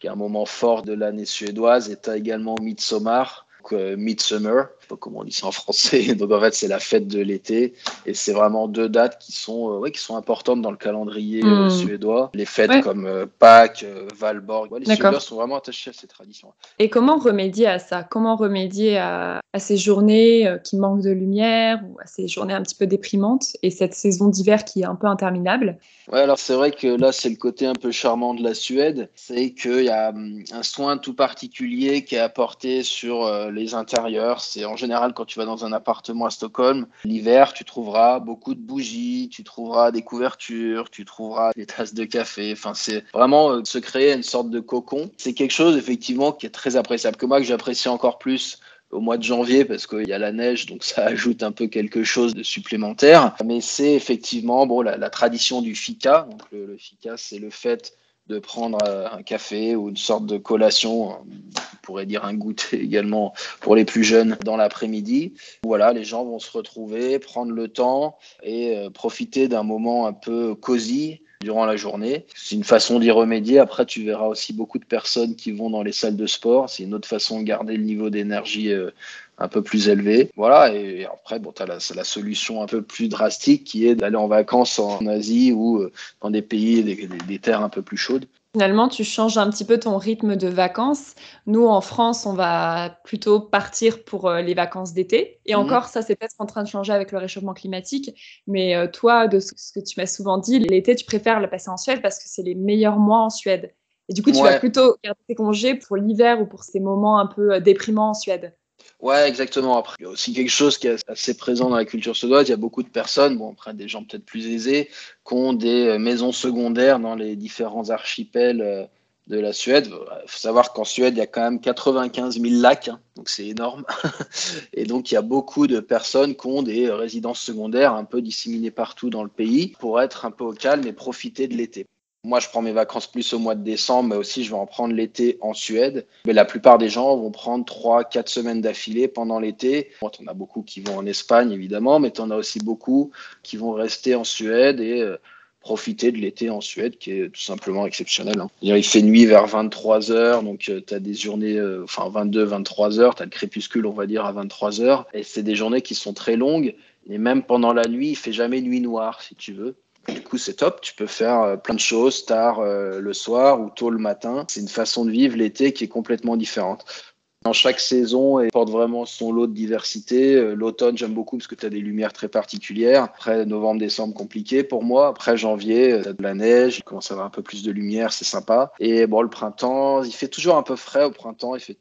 qui est un moment fort de l'année suédoise, et tu as également Midsommar, euh, Midsummer, sais pas comment on dit ça en français. Donc en fait, c'est la fête de l'été et c'est vraiment deux dates qui sont, euh, ouais, qui sont importantes dans le calendrier euh, hmm. suédois. Les fêtes comme Pâques, Valborg, les Suédois sont vraiment attachés à ces traditions. Et comment remédier à ça? Comment remédier à, à ces journées qui manquent de lumière ou à ces journées un petit peu déprimantes et cette saison d'hiver qui est un peu interminable? Ouais, alors c'est vrai que là, c'est le côté un peu charmant de la Suède, c'est qu'il y a hum, un soin tout particulier qui est apporté sur les intérieurs. C'est en général quand tu vas dans un appartement à Stockholm, l'hiver, tu trouveras beaucoup de bougies, tu trouveras des couvertures, tu trouveras des tasses de café. Enfin, c'est vraiment euh, se créer une sorte de cocon. C'est quelque chose effectivement qui est très appréciable, que moi que j'apprécie encore plus au mois de janvier parce qu'il y a la neige, donc ça ajoute un peu quelque chose de supplémentaire. Mais c'est effectivement bon, la, tradition du fika. Donc le, le fika, c'est le fait de prendre euh, un café ou une sorte de collation, on pourrait dire un goûter également pour les plus jeunes dans l'après-midi. Voilà, les gens vont se retrouver, prendre le temps et euh, profiter d'un moment un peu cosy durant la journée. C'est une façon d'y remédier. Après, tu verras aussi beaucoup de personnes qui vont dans les salles de sport. C'est une autre façon de garder le niveau d'énergie euh, un peu plus élevé. Voilà, et après, bon, tu as la, la, solution un peu plus drastique qui est d'aller en vacances en Asie ou euh, dans des pays, des, des, terres un peu plus chaudes. Finalement, tu changes un petit peu ton rythme de vacances. Nous, en France, on va plutôt partir pour euh, les vacances d'été. Et mhm. encore, ça, c'est peut-être en train de changer avec le réchauffement climatique. Mais euh, toi, de ce que tu m'as souvent dit, l'été, tu préfères le passer en Suède parce que c'est les meilleurs mois en Suède. Et du coup, tu vas plutôt garder tes congés pour l'hiver ou pour ces moments un peu déprimants en Suède. Ouais, exactement. Après, il y a aussi quelque chose qui est assez présent dans la culture suédoise. Il y a beaucoup de personnes, bon, après des gens peut-être plus aisés, qui ont des euh, maisons secondaires dans les différents archipels euh, de la Suède. Il faut savoir qu'en Suède, il y a quand même 95 000 lacs, hein, donc c'est énorme. et donc, il y a beaucoup de personnes qui ont des résidences secondaires un peu disséminées partout dans le pays pour être un peu au calme et profiter de l'été. Moi, je prends mes vacances plus au mois de décembre, mais aussi je vais en prendre l'été en Suède. Mais la plupart des gens vont prendre 3-4 semaines d'affilée pendant l'été. Bon, en as beaucoup qui vont en Espagne, évidemment, mais tu en as aussi beaucoup qui vont rester en Suède et euh, profiter de l'été en Suède, qui est tout simplement exceptionnel. Hein. Il fait nuit vers 23 heures, donc euh, tu as des journées, euh, enfin 22-23 heures, tu as le crépuscule, on va dire, à 23 heures. Et c'est des journées qui sont très longues. Et même pendant la nuit, il fait jamais nuit noire, si tu veux. Du coup, c'est top. Tu peux faire euh, plein de choses tard euh, le soir ou tôt le matin. C'est une façon de vivre l'été qui est complètement différente. Dans chaque saison, et porte vraiment son lot de diversité. Euh, l'automne, j'aime beaucoup parce que tu as des lumières très particulières. Après, novembre, décembre, compliqué pour moi. Après, janvier, tu as de la neige, il commence à avoir un peu plus de lumière, c'est sympa. Et bon, le printemps, il fait toujours un peu frais au printemps. Il fait...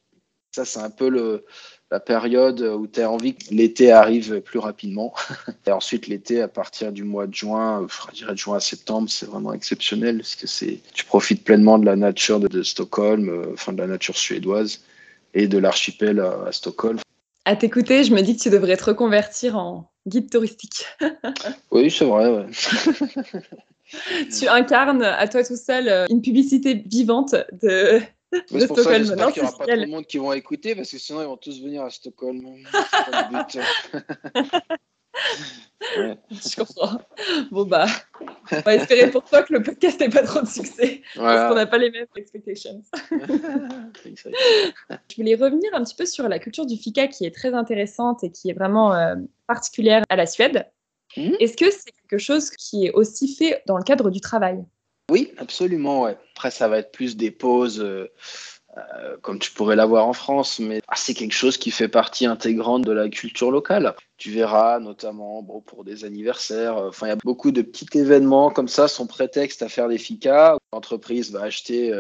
Ça, c'est un peu le, la période où tu as envie que l'été arrive plus rapidement. Et ensuite, l'été, à partir du mois de juin, je dirais de juin à septembre, c'est vraiment exceptionnel parce que c'est, tu profites pleinement de la nature de, Stockholm, euh, enfin de la nature suédoise et de l'archipel à, Stockholm. À t'écouter, je me dis que tu devrais te reconvertir en guide touristique. oui, c'est vrai. Ouais. tu incarnes à toi tout seul euh, une publicité vivante de, c'est pour ça j'espère qu'il n'y aura pas trop de monde qui vont écouter parce que sinon ils vont tous venir à Stockholm. Je comprends. Bon bah, on va espérer pour toi que le podcast n'ait pas trop de succès parce qu'on n'a pas les mêmes expectations. Je voulais revenir un petit peu sur la culture du fika qui est très intéressante et qui est vraiment euh, particulière à la Suède. Hmm? Est-ce que c'est quelque chose qui est aussi fait dans le cadre du travail? Oui, absolument. Ouais. Après, ça va être plus des pauses. Euh, euh, comme tu pourrais l'avoir en France, mais ah, c'est quelque chose qui fait partie intégrante de la culture locale. Tu verras notamment bon, pour des anniversaires, euh, il y a beaucoup de petits événements comme ça, son prétexte à faire des ficas. L'entreprise va acheter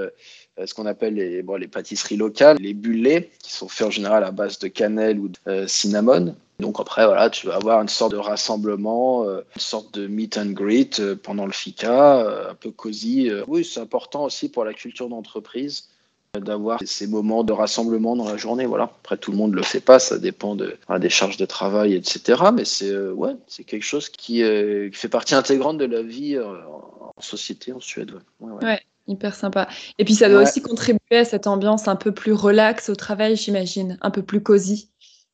ce qu'on appelle les, bon, les pâtisseries locales, les bullets, qui sont faits en général à base de cannelle ou de cinnamon. Donc après, voilà, tu vas avoir une sorte de rassemblement, euh, une sorte de meet and greet euh, pendant le FICA, euh, un peu cosy. Oui, c'est important aussi pour la culture d'entreprise d'avoir ces moments de rassemblement dans la journée. Voilà. Après, tout le monde ne le fait pas, ça dépend de, des charges de travail, etc. Mais c'est ouais, c'est quelque chose qui, fait partie intégrante de la vie en société en Suède. Ouais, hyper sympa. Et puis, ça doit aussi contribuer à cette ambiance un peu plus relax au travail, j'imagine, un peu plus cosy.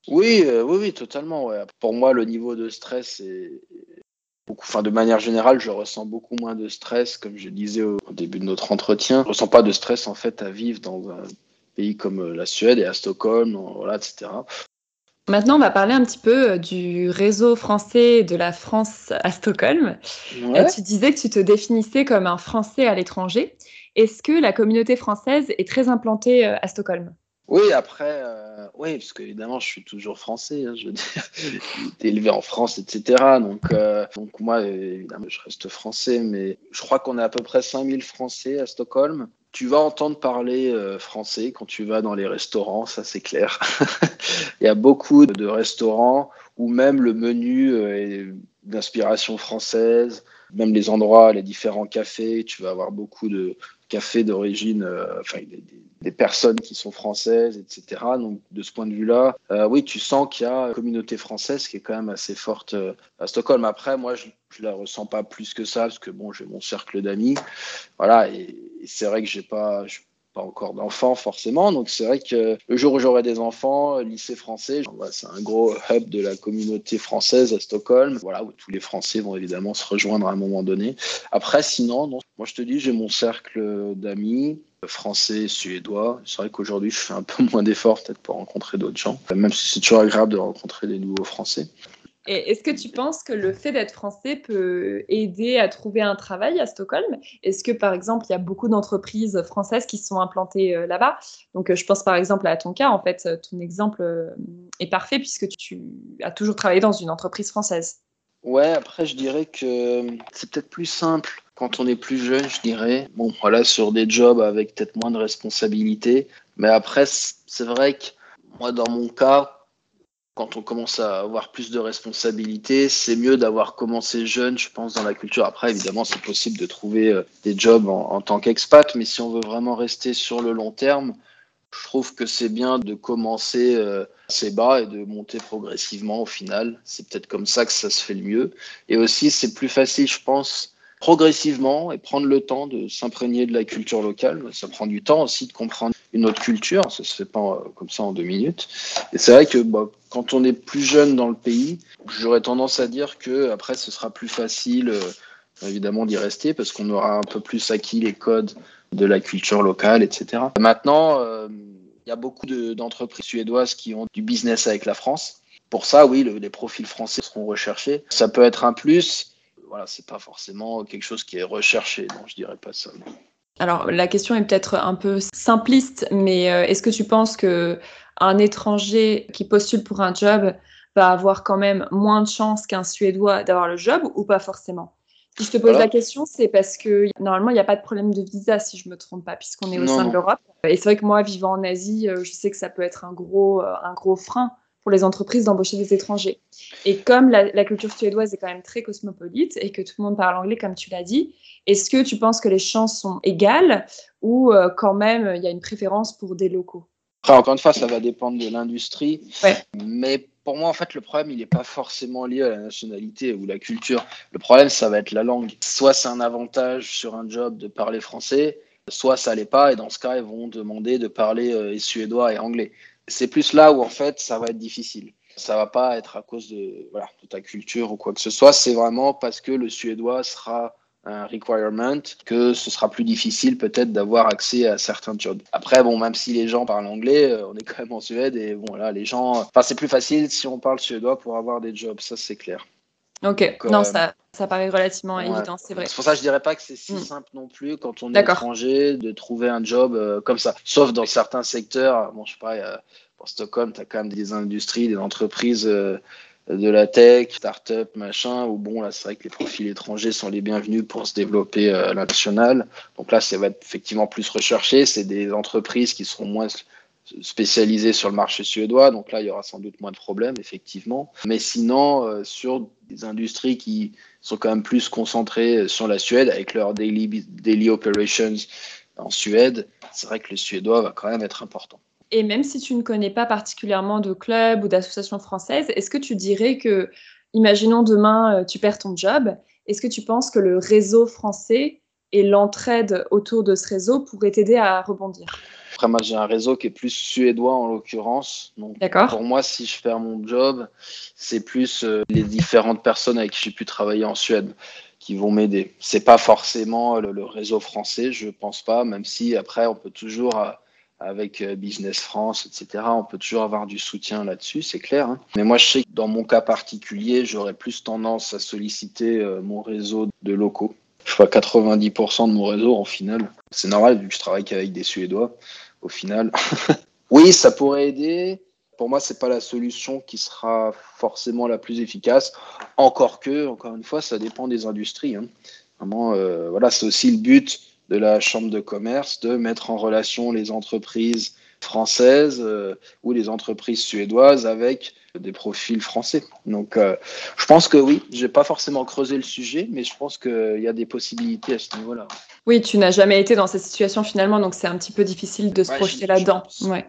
Oui, euh, oui, oui, totalement. Pour moi, le niveau de stress est beaucoup. Enfin, de manière générale, je ressens beaucoup moins de stress, comme je disais au début de notre entretien. Je ressens pas de stress en fait à vivre dans un pays comme euh, la Suède et à Stockholm, voilà, etc. Maintenant, on va parler un petit peu euh, du réseau français de la France à Stockholm. tu disais que tu te définissais comme un Français à l'étranger. Est-ce que la communauté française est très implantée à Stockholm? Oui, après, euh, oui, parce qu'évidemment, je suis toujours français, hein, je veux dire, été élevé en France, etc. Donc, euh, donc moi, évidemment, je reste français, mais je crois qu'on est à peu près 5000 Français à Stockholm. Tu vas entendre parler euh, français quand tu vas dans les restaurants, ça c'est clair. Il y a beaucoup de restaurants où même le menu est d'inspiration française, même les endroits, les différents cafés, tu vas avoir beaucoup de cafés d'origine, enfin, des, personnes qui sont françaises, etc. Donc de ce point de vue-là, euh, oui, tu sens qu'il y a une communauté française qui est quand même assez forte euh, à Stockholm. Après, moi, je, ne la ressens pas plus que ça parce que bon, j'ai mon cercle d'amis, voilà, et, c'est vrai que j'ai pas, pas encore d'enfants forcément. Donc c'est vrai que le jour où j'aurai des enfants, lycée français, c'est un gros hub de la communauté française à Stockholm, voilà, où tous les Français vont évidemment se rejoindre à un moment donné. Après, sinon, non, moi je te dis, j'ai mon cercle d'amis français, suédois. C'est vrai qu'aujourd'hui, je fais un peu moins d'efforts peut-être pour rencontrer d'autres gens, même si c'est toujours agréable de rencontrer des nouveaux Français. Est-ce que tu penses que le fait d'être français peut aider à trouver un travail à Stockholm? Est-ce que, par exemple, il y a beaucoup d'entreprises françaises qui sont implantées euh, là-bas? Donc, euh, je pense par exemple à ton cas. En fait, ton exemple euh, est parfait puisque tu as toujours travaillé dans une entreprise française. Ouais, après, je dirais que c'est peut-être plus simple quand on est plus jeune, je dirais. Bon, voilà, sur des jobs avec peut-être moins de responsabilités. Mais après, c'est vrai que moi, dans mon cas, quand on commence à avoir plus de responsabilités, c'est mieux d'avoir commencé jeune, je pense, dans la culture. Après, évidemment, c'est possible de trouver euh, des jobs en, tant qu'expat, mais si on veut vraiment rester sur le long terme, je trouve que c'est bien de commencer euh, assez bas et de monter progressivement au final. C'est peut-être comme ça que ça se fait le mieux. Et aussi, c'est plus facile, je pense, progressivement et prendre le temps de s'imprégner de la culture locale. Ça prend du temps aussi de comprendre une autre culture. Ça se fait pas euh, comme ça en deux minutes. Et c'est vrai que bah, quand on est plus jeune dans le pays, j'aurais tendance à dire que après ce sera plus facile, euh, évidemment, d'y rester parce qu'on aura un peu plus acquis les codes de la culture locale, etc. Maintenant, euh, il y a beaucoup d'entreprises suédoises qui ont du business avec la France. Pour ça, oui, les profils français seront recherchés. Ça peut être un plus voilà, c'est pas forcément quelque chose qui est recherché, donc je dirais pas ça. Alors, la question est peut-être un peu simpliste, mais est-ce que tu penses que un étranger qui postule pour un job va avoir quand même moins de chances qu'un Suédois d'avoir le job ou pas forcément? Si je te pose la question, c'est parce que normalement, il n'y a pas de problème de visa, si je ne me trompe pas, puisqu'on est au sein de l'Europe. Et c'est vrai que moi, vivant en Asie, euh, je sais que ça peut être un gros, euh, un gros frein pour les entreprises d'embaucher des étrangers. Et comme la, culture suédoise est quand même très cosmopolite et que tout le monde parle anglais, comme tu l'as dit, est-ce que tu penses que les chances sont égales ou euh, quand même il y a une préférence pour des locaux? Après, encore une fois, ça va dépendre de l'industrie. Mais pour moi, en fait, le problème, il n'est pas forcément lié à la nationalité ou la culture. Le problème, ça va être la langue. Soit c'est un avantage sur un job de parler français, soit ça l'est pas, et dans ce cas, ils vont demander de parler euh, suédois et anglais. C'est plus là où, en fait, ça va être difficile. Ça va pas être à cause de, ta culture ou quoi que ce soit. C'est vraiment parce que le suédois sera un requirement que ce sera plus difficile peut-être d'avoir accès à certains jobs. Après, bon, même si les gens parlent anglais, euh, on est quand même en Suède et bon, là, les gens, enfin, c'est plus facile si on parle suédois pour avoir des jobs, ça c'est clair. Ok, non, euh, ça, ça paraît relativement évident, c'est vrai. C'est pour ça que je dirais pas que c'est si mm. simple non plus quand on est étranger de trouver un job euh, comme ça. Sauf dans certains secteurs, bon, je sais pas, pour Stockholm, tu as quand même des industries, des entreprises de la tech, start-up, machin, où bon, là, c'est vrai que les profils étrangers sont les bienvenus pour se développer euh, à l'international. Donc là, ça va être effectivement plus recherché. C'est des entreprises qui seront moins spécialisées sur le marché suédois. Donc là, il y aura sans doute moins de problèmes, effectivement. Mais sinon, euh, sur industries qui sont quand même plus concentrées sur la Suède, avec leur daily, daily operations en Suède, c'est vrai que le suédois va quand même être important. Et même si tu ne connais pas particulièrement de clubs ou d'associations françaises, est-ce que tu dirais que, imaginons demain, euh, tu perds ton job, est-ce que tu penses que le réseau français et l'entraide autour de ce réseau pourraient t'aider à rebondir Après, moi, j'ai un réseau qui est plus suédois en l'occurrence. D'accord. Pour moi, si je perds mon job, c'est plus euh, les différentes personnes avec qui j'ai pu travailler en Suède qui vont m'aider. C'est pas forcément le, le, réseau français, je pense pas, même si après, on peut toujours euh, avec euh, Business France, etc. On peut toujours avoir du soutien là-dessus, c'est clair. Hein. Mais moi, je sais que dans mon cas particulier, j'aurais plus tendance à solliciter mon réseau de locaux. Je crois 90% de mon réseau, en final. C'est normal, vu que je travaille qu'avec des Suédois, au final. oui, ça pourrait aider. Pour moi, c'est pas la solution qui sera forcément la plus efficace. Encore que, encore une fois, ça dépend des industries. Hein. Vraiment, euh, voilà, c'est aussi le but de la Chambre de commerce de mettre en relation les entreprises françaises euh, ou les entreprises suédoises avec des profils français. Donc, euh, je pense que oui, je n'ai pas forcément creusé le sujet, mais je pense qu'il y a des possibilités à ce niveau-là. Oui, tu n'as jamais été dans cette situation finalement, donc c'est un petit peu difficile de se projeter là-dedans. Ouais.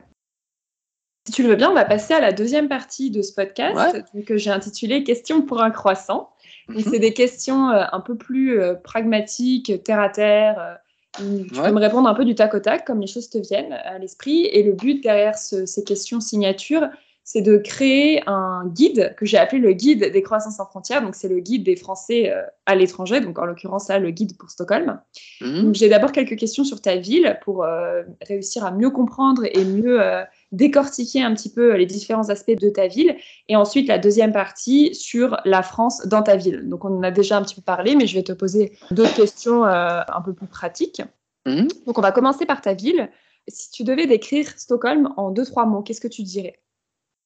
Si tu le veux bien, on va passer à la deuxième partie de ce podcast que j'ai intitulé Questions pour un croissant. Mhm. C'est des questions euh, un peu plus pragmatiques, terre à terre tu peux me répondre un peu du tac au tac, comme les choses te viennent à l'esprit. Et le but derrière ces questions signatures, c'est de créer un guide que j'ai appelé le guide des croissances sans frontières. Donc, c'est le guide des Français euh, à l'étranger. Donc, en l'occurrence, là, le guide pour Stockholm. Mmh. j'ai d'abord quelques questions sur ta ville pour euh, réussir à mieux comprendre et mieux euh, décortiquer un petit peu les différents aspects de ta ville. Et ensuite, la deuxième partie sur la France dans ta ville. Donc, on en a déjà un petit peu parlé, mais je vais te poser d'autres questions un peu plus pratiques. Mmh. Donc, on va commencer par ta ville. Si tu devais décrire Stockholm en deux, trois mots, qu'est-ce que tu dirais?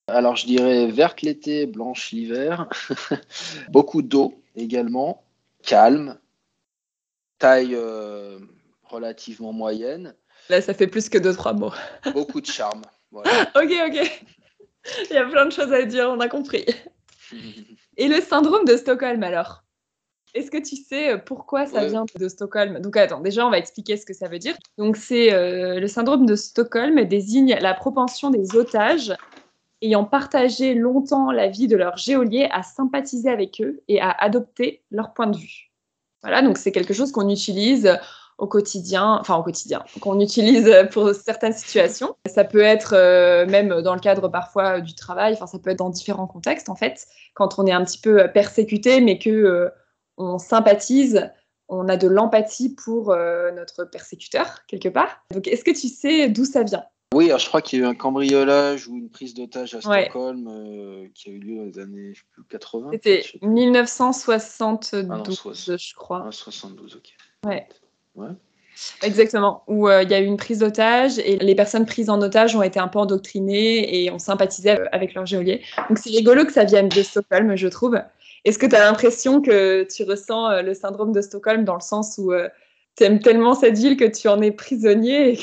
Alors, je dirais verte l'été, blanche l'hiver. Beaucoup d'eau également. Calme. Taille euh, relativement moyenne. Là, ça fait plus que deux, trois mots. Beaucoup de charme. ok, ok. Il y a plein de choses à dire, on a compris. Et le syndrome de Stockholm, alors? Est-ce que tu sais pourquoi ça vient de Stockholm? Donc attends, déjà on va expliquer ce que ça veut dire. Donc c'est euh, le syndrome de Stockholm désigne la propension des otages ayant partagé longtemps la vie de leur géolier à sympathiser avec eux et à adopter leur point de vue. Voilà, donc c'est quelque chose qu'on utilise au quotidien, enfin au quotidien, qu'on utilise pour certaines situations. Ça peut être euh, même dans le cadre parfois du travail, enfin ça peut être dans différents contextes en fait, quand on est un petit peu persécuté mais que euh, on sympathise, on a de l'empathie pour euh, notre persécuteur quelque part. Donc est-ce que tu sais d'où ça vient? Oui, je crois qu'il y a eu un cambriolage ou une prise d'otage à Stockholm euh, qui a eu lieu dans les années 80. C'était 1972, ah je crois. Ah, 72, ok. Ouais. Exactement, où il y a eu une prise d'otage et les personnes prises en otage ont été un peu endoctrinées et ont sympathisé avec leur geôlier. Donc c'est rigolo que ça vienne de Stockholm, je trouve. Est-ce que tu as l'impression que tu ressens le syndrome de Stockholm dans le sens où tu aimes tellement cette ville que tu en es prisonnier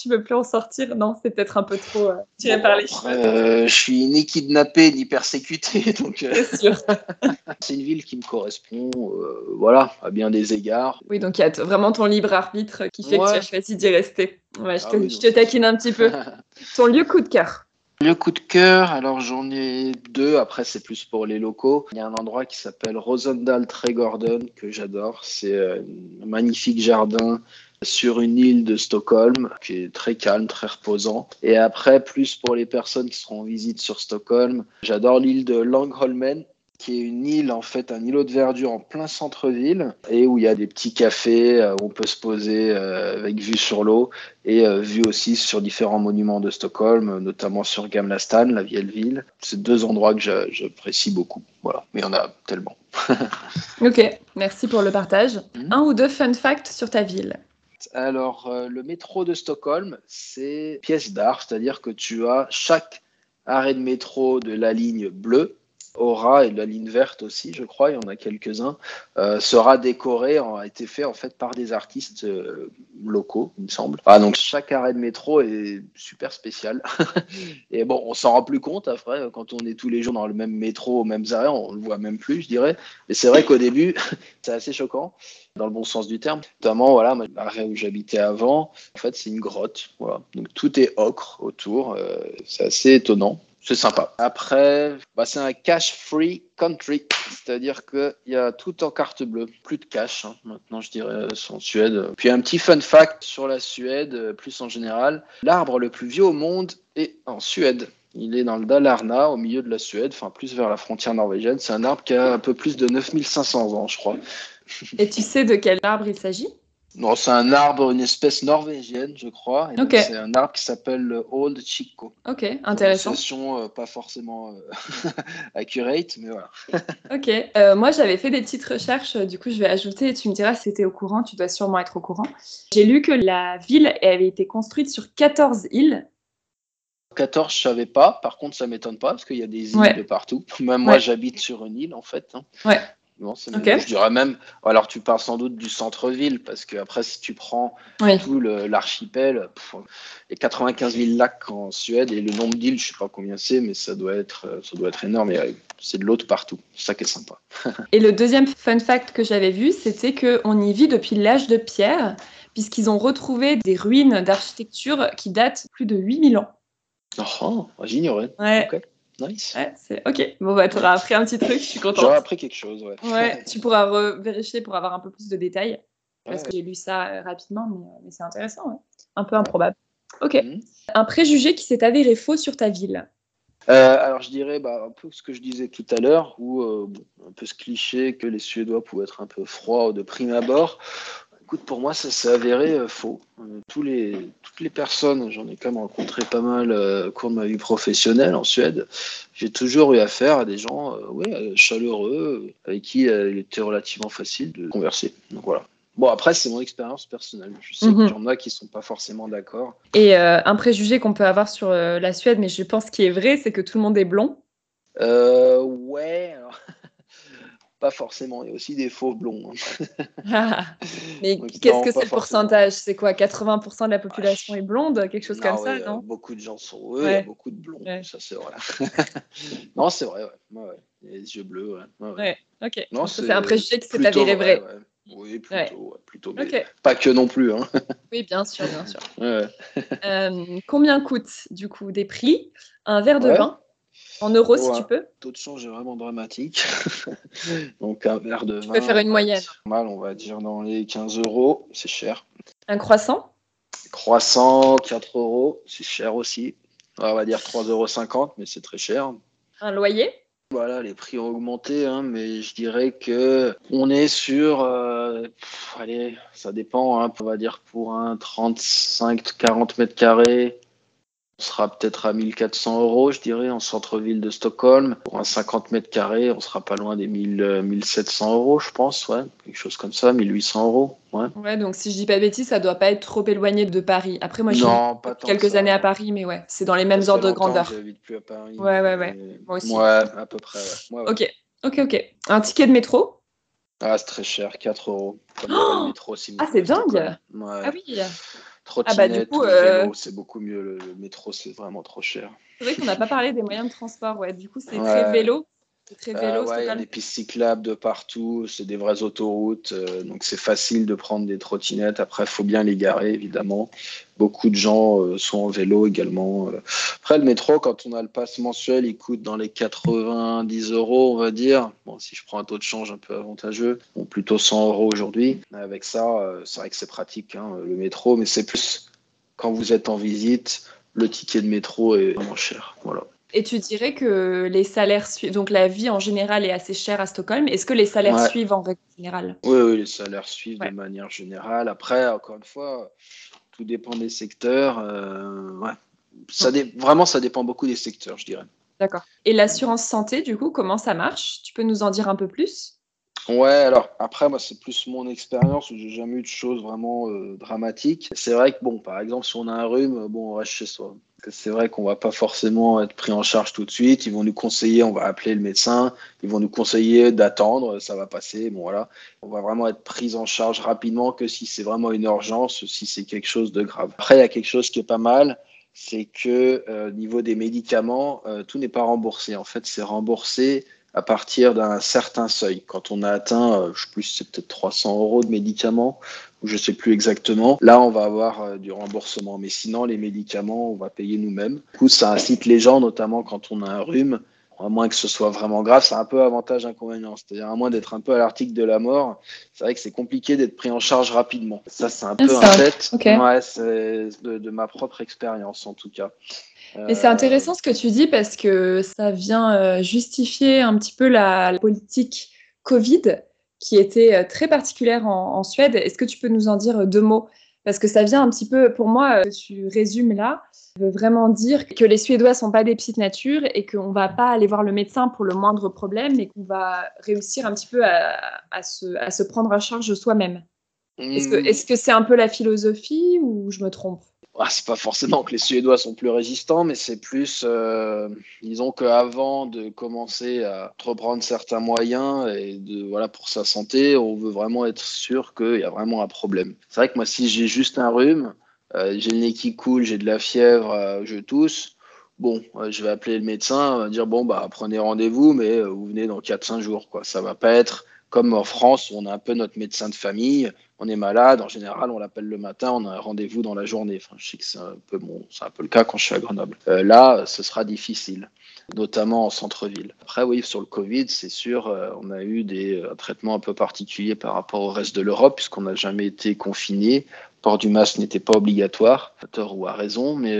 tu veux plus en sortir? Non, c'est peut-être un peu trop euh, tiré par les cheveux. Euh, je suis ni kidnappé ni persécuté, donc euh, c'est sûr. c'est une ville qui me correspond, voilà, à bien des égards. Oui, donc il y a vraiment ton libre arbitre qui fait que tu as choisi d'y rester. je, ah te, je te taquine un petit peu. ton lieu coup de cœur le coup de cœur, alors j'en ai deux, après c'est plus pour les locaux. Il y a un endroit qui s'appelle Rosendal Tregorden que j'adore. C'est un magnifique jardin sur une île de Stockholm qui est très calme, très reposant. Et après, plus pour les personnes qui seront en visite sur Stockholm, j'adore l'île de Langholmen qui est une île, en fait, un îlot de verdure en plein centre-ville, et où il y a des petits cafés euh, où on peut se poser euh, avec vue sur l'eau, et euh, vue aussi sur différents monuments de Stockholm, notamment sur Gamla stan, la vieille ville. C'est deux endroits que j'apprécie beaucoup. Voilà, mais il y en a tellement. ok, merci pour le partage. Mhm. Un ou deux fun facts sur ta ville alors, le métro de Stockholm, c'est pièce d'art, c'est-à-dire que tu as chaque arrêt de métro de la ligne bleue Aura et la ligne verte aussi, je crois, il y en a quelques-uns, euh, sera décoré, a été fait en fait par des artistes euh, locaux, il me semble. Ah, donc chaque arrêt de métro est super spécial. et bon, on s'en rend plus compte après, quand on est tous les jours dans le même métro, aux mêmes arrêts, on le voit même plus, je dirais. Mais c'est vrai qu'au début, c'est assez choquant, dans le bon sens du terme. Notamment, voilà, l'arrêt où j'habitais avant, en fait, c'est une grotte. Donc tout est ocre autour, euh, c'est assez étonnant c'est sympa. Après, bah, c'est un cash-free country, c'est-à-dire qu'il y a tout en carte bleue, plus de cash hein, maintenant, je dirais, en Suède. Puis un petit fun fact sur la Suède, euh, plus en général, l'arbre le plus vieux au monde est en Suède. Il est dans le Dalarna, au milieu de la Suède, enfin plus vers la frontière norvégienne. C'est un arbre qui a un peu plus de 9500 ans, je crois. Et tu sais de quel arbre il s'agit? Non, c'est un arbre, une espèce norvégienne, je crois. C'est un arbre qui s'appelle le Old Chico. Ok, intéressant. Une euh, pas forcément euh, accurate, mais voilà. ok, euh, moi j'avais fait des petites recherches, du coup je vais ajouter, tu me diras si tu au courant, tu dois sûrement être au courant. J'ai lu que la ville avait été construite sur 14 îles. 14, je savais pas. Par contre, ça m'étonne pas parce qu'il y a des îles de partout. Même moi, j'habite sur une île en fait. Hein. Ouais. Je dirais même, alors tu parles sans doute du centre-ville, parce que après, si tu prends tout l'archipel, a 95 000 lacs en Suède, et le nombre d'îles, je sais pas combien c'est, mais ça doit être, ça doit être énorme, et c'est de l'autre partout. C'est ça qui est sympa. et le deuxième fun fact que j'avais vu, c'était qu'on y vit depuis l'âge de pierre, puisqu'ils ont retrouvé des ruines d'architecture qui datent plus de 8000 ans. Oh, j'ignorais. Ouais. Nice. c'est ok. Bon, bah, tu auras appris un petit truc, je suis contente. J'aurais appris quelque chose, ouais. Ouais, tu pourras vérifier pour avoir un peu plus de détails. Parce que j'ai lu ça euh, rapidement, mais, euh, c'est intéressant, Un peu improbable. Ok. Mhm. Un préjugé qui s'est avéré faux sur ta ville euh, alors je dirais bah, un peu ce que je disais tout à l'heure, ou un peu ce cliché que les Suédois pouvaient être un peu froids de prime abord pour moi, ça s'est avéré euh, faux. Euh, tous les, toutes les personnes, j'en ai quand même rencontré pas mal euh, au cours de ma vie professionnelle en Suède, j'ai toujours eu affaire à des gens ouais, chaleureux, avec qui il était relativement facile de converser. Donc voilà. Bon, après, c'est mon expérience personnelle. Je sais qu'il y en a qui ne sont pas forcément d'accord. Et un préjugé qu'on peut avoir sur la Suède, mais je pense qu'il est vrai, c'est que tout le monde est blond. ouais. Alors... Pas forcément, il y a aussi des faux blonds. Hein. Ah, mais qu'est-ce que c'est le pourcentage? C'est quoi? 80% de la population est blonde Quelque chose comme ça, non? Beaucoup de gens sont eux, il y a beaucoup de blonds, ça c'est vrai. non, c'est vrai, ouais. Les yeux bleus, ouais. ok. c'est un préjugé qui s'est avéré vrai. Oui, plutôt, plutôt mais pas que non plus. Hein. oui, bien sûr, bien sûr. Euh, combien coûte du coup des prix? Un verre de vin? En euros, si tu peux. Taux de change est vraiment dramatique. Donc, un verre de vin. Tu peux faire une moyenne. Mal, on va dire dans les 15 euros. C'est cher. Un croissant? Croissant, 4 euros. C'est cher aussi. On va dire 3,50 euros, mais c'est très cher. Un loyer? Voilà, les prix ont augmenté, hein, mais je dirais que on est sur, euh, allez, ça dépend, hein, on va dire pour un 35-40 mètres carrés, On sera peut-être à 1400 euros, je dirais, en centre-ville de Stockholm. Pour un 50 mètres carrés, on sera pas loin des 1000, 1700 euros, je pense, ouais. Quelque chose comme ça, 1800 euros. Ouais. ouais, donc si je dis pas de bêtises, ça doit pas être trop éloigné de Paris. Après, moi, j'ai quelques années à Paris, mais ouais, c'est dans les mêmes ordres de grandeur. plus à Paris. Ouais, ouais, ouais. Moi aussi. Ouais, à peu près. Ouais. Ok, ok, ok. Un ticket de métro? Ah, c'est très cher, 4 euros. oh métro, ah, c'est dingue ouais. Ah oui ah bah, du coup, euh, c'est beaucoup mieux. Le, métro, c'est vraiment trop cher. C'est vrai qu'on n'a pas parlé des moyens de transport. Ouais. Du coup, c'est très vélo. Très vélo, euh, il y a des pistes cyclables de partout, c'est des vraies autoroutes, euh, donc c'est facile de prendre des trottinettes. Après, il faut bien les garer, évidemment. Beaucoup de gens euh, sont en vélo également. Après, le métro, quand on a le pass mensuel, il coûte dans les 90 euros, on va dire. Bon, si je prends un taux de change un peu avantageux, bon, plutôt 100 euros aujourd'hui. Avec ça, c'est vrai que c'est pratique, hein, le métro, mais c'est plus quand vous êtes en visite, le ticket de métro est vraiment cher. Voilà. Et tu dirais que les salaires suivent, donc la vie en général est assez chère à Stockholm. Est-ce que les salaires suivent en règle générale? Oui, oui, les salaires suivent de manière générale. Après, encore une fois, tout dépend des secteurs. Euh, ouais. ça Vraiment, ça dépend beaucoup des secteurs, je dirais. D'accord. Et l'assurance santé, du coup, comment ça marche? Tu peux nous en dire un peu plus? Ouais, alors après, moi, c'est plus mon expérience où j'ai jamais eu de choses vraiment euh, dramatiques. C'est vrai que, bon, par exemple, si on a un rhume, bon, on reste chez soi. C'est vrai qu'on va pas forcément être pris en charge tout de suite. Ils vont nous conseiller, on va appeler le médecin, ils vont nous conseiller d'attendre, ça va passer. Bon, voilà. On va vraiment être pris en charge rapidement que si c'est vraiment une urgence, si c'est quelque chose de grave. Après, il y a quelque chose qui est pas mal c'est que au euh, niveau des médicaments, euh, tout n'est pas remboursé. En fait, c'est remboursé à partir d'un certain seuil. Quand on a atteint, euh, je sais plus, c'est peut-être 300 euros de médicaments, ou je sais plus exactement, là, on va avoir euh, du remboursement. Mais sinon, les médicaments, on va payer nous-mêmes. Du coup, ça incite les gens, notamment quand on a un rhume, à moins que ce soit vraiment grave, c'est un peu avantage inconvénient. C'est-à-dire à moins d'être un peu à l'article de la mort, c'est vrai que c'est compliqué d'être pris en charge rapidement. Ça, c'est un peu un fait. Ouais, c'est de, ma propre expérience en tout cas. Et c'est intéressant ce que tu dis parce que ça vient euh, justifier un petit peu la, politique Covid qui était euh, très particulière en, Suède. Est-ce que tu peux nous en dire deux mots Parce que ça vient un petit peu, pour moi, euh, tu résumes là, veut vraiment dire que les Suédois sont pas des petites natures et qu'on va pas aller voir le médecin pour le moindre problème, mais qu'on va réussir un petit peu à, se, à se, prendre en charge soi-même. Est-ce que c'est -ce un peu la philosophie ou je me trompe? Ah, c'est pas forcément que les Suédois sont plus résistants, mais c'est plus, euh, disons qu'avant de commencer à reprendre certains moyens et de voilà pour sa santé, on veut vraiment être sûr qu'il y a vraiment un problème. C'est vrai que moi, si j'ai juste un rhume, euh, j'ai le nez qui coule, j'ai de la fièvre, euh, je tousse, bon, je vais appeler le médecin, dire bon bah prenez rendez-vous, mais vous venez dans 4-5 jours, quoi. Ça va pas être comme en France où on a un peu notre médecin de famille, on est malade, en général on l'appelle le matin, on a un rendez-vous dans la journée. Enfin, je sais que c'est un peu bon, c'est un peu le cas quand je suis à Grenoble. Euh, là, ce sera difficile, notamment en centre-ville. Après, oui, sur le Covid, c'est sûr, euh, on a eu des euh, traitements un peu particuliers par rapport au reste de l'Europe, puisqu'on n'a jamais été confiné. Port du masque n'était pas obligatoire, à tort ou à raison, mais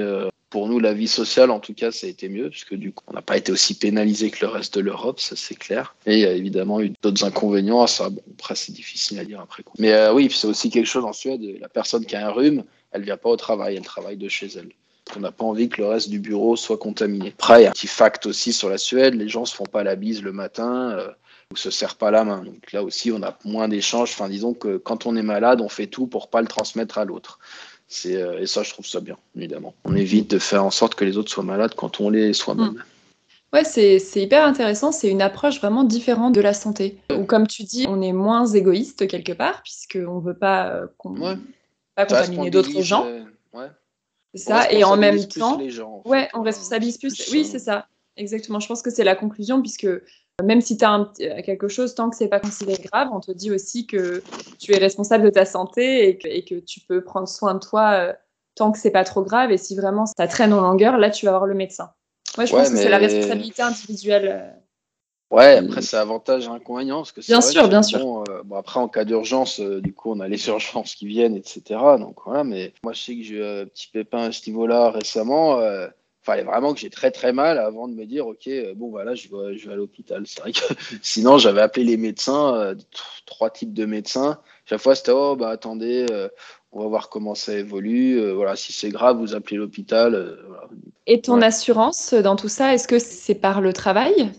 pour nous, la vie sociale, en tout cas, ça a été mieux, puisque du coup, on n'a pas été aussi pénalisé que le reste de l'Europe, ça c'est clair. Et il y a évidemment eu d'autres inconvénients à ça. Bon, après, c'est difficile à dire après. Quoi. Mais euh, oui, c'est aussi quelque chose en Suède. La personne qui a un rhume, elle vient pas au travail, elle travaille de chez elle. On n'a pas envie que le reste du bureau soit contaminé. Après, il y a un petit fact aussi sur la Suède, les gens se font pas la bise le matin. Euh, ou se serrent pas la main. Donc là aussi, on a moins d'échanges. Enfin, disons que quand on est malade, on fait tout pour pas le transmettre à l'autre. Euh, et ça, je trouve ça bien, évidemment. On évite de faire en sorte que les autres soient malades quand on l'est soi-même. Mm. Ouais, c'est hyper intéressant. C'est une approche vraiment différente de la santé. Ou comme tu dis, on est moins égoïste quelque part, puisqu'on ne veut pas, euh, pas contaminer d'autres gens. Euh, ouais. C'est ça. Et en même temps, ouais, on responsabilise plus. oui, c'est ça. Exactement. Je pense que c'est la conclusion, puisque même si tu as euh, quelque chose, tant que c'est pas considéré grave, on te dit aussi que tu es responsable de ta santé et que, tu peux prendre soin de toi euh, tant que c'est pas trop grave. Et si vraiment ça traîne en longueur, là, tu vas voir le médecin. Moi, je pense que c'est la responsabilité individuelle. Euh, ouais, après, c'est avantage et inconvénient. Parce que bien sûr, bien sûr. bon, après, en cas d'urgence, du coup, on a les urgences qui viennent, etc. Donc voilà, mais moi, je sais que j'ai eu un petit pépin à ce niveau-là récemment fallait vraiment que j'ai très très mal avant de me dire ok euh, bon voilà je vais, je vais à l'hôpital c'est vrai que sinon j'avais appelé les médecins euh, trois types de médecins chaque fois c'était oh bah attendez euh, on va voir comment ça évolue. Euh, voilà, si c'est grave, vous appelez l'hôpital. Et ton assurance dans tout ça, est-ce que c'est par le travail?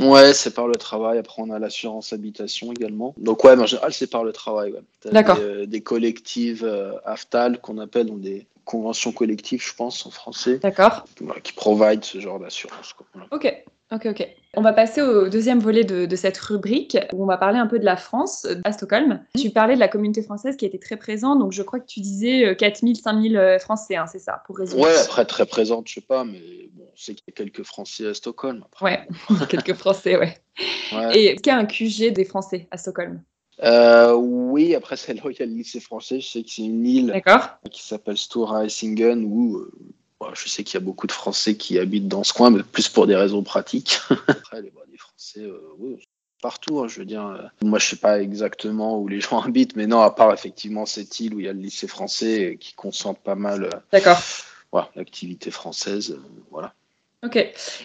Ouais, c'est par le travail. Après, on a l'assurance habitation également. Donc, ouais, en général, c'est par le travail. D'accord. Des, des, collectives AFTAL qu'on appelle donc des conventions collectives, je pense, en français. D'accord. qui provide ce genre d'assurance. Ok. Ok, ok. On va passer au deuxième volet de, cette rubrique où on va parler un peu de la France, à Stockholm. Tu parlais de la communauté française qui était très présente, donc je crois que tu disais 4000, euh, 5000 euh, Français, hein, c'est ça, pour résumer. Ouais, après très présente, je sais pas, mais bon, on sait qu'il y a quelques Français à Stockholm. Ouais, quelques Français, ouais. Et est-ce qu'il y a un QG des Français à Stockholm? Euh, oui, après c'est là où il y a le lycée français. Je sais que c'est une île qui s'appelle Stora Essingen où je sais qu'il y a beaucoup de Français qui habitent dans ce coin, mais plus pour des raisons pratiques. Après, les, Français, euh, oui, partout. Hein, je veux dire, euh, moi, je sais pas exactement où les gens habitent, mais non, à part effectivement cette île où il y a le lycée français qui concentre pas mal. Euh, D'accord. l'activité française, voilà. Ok.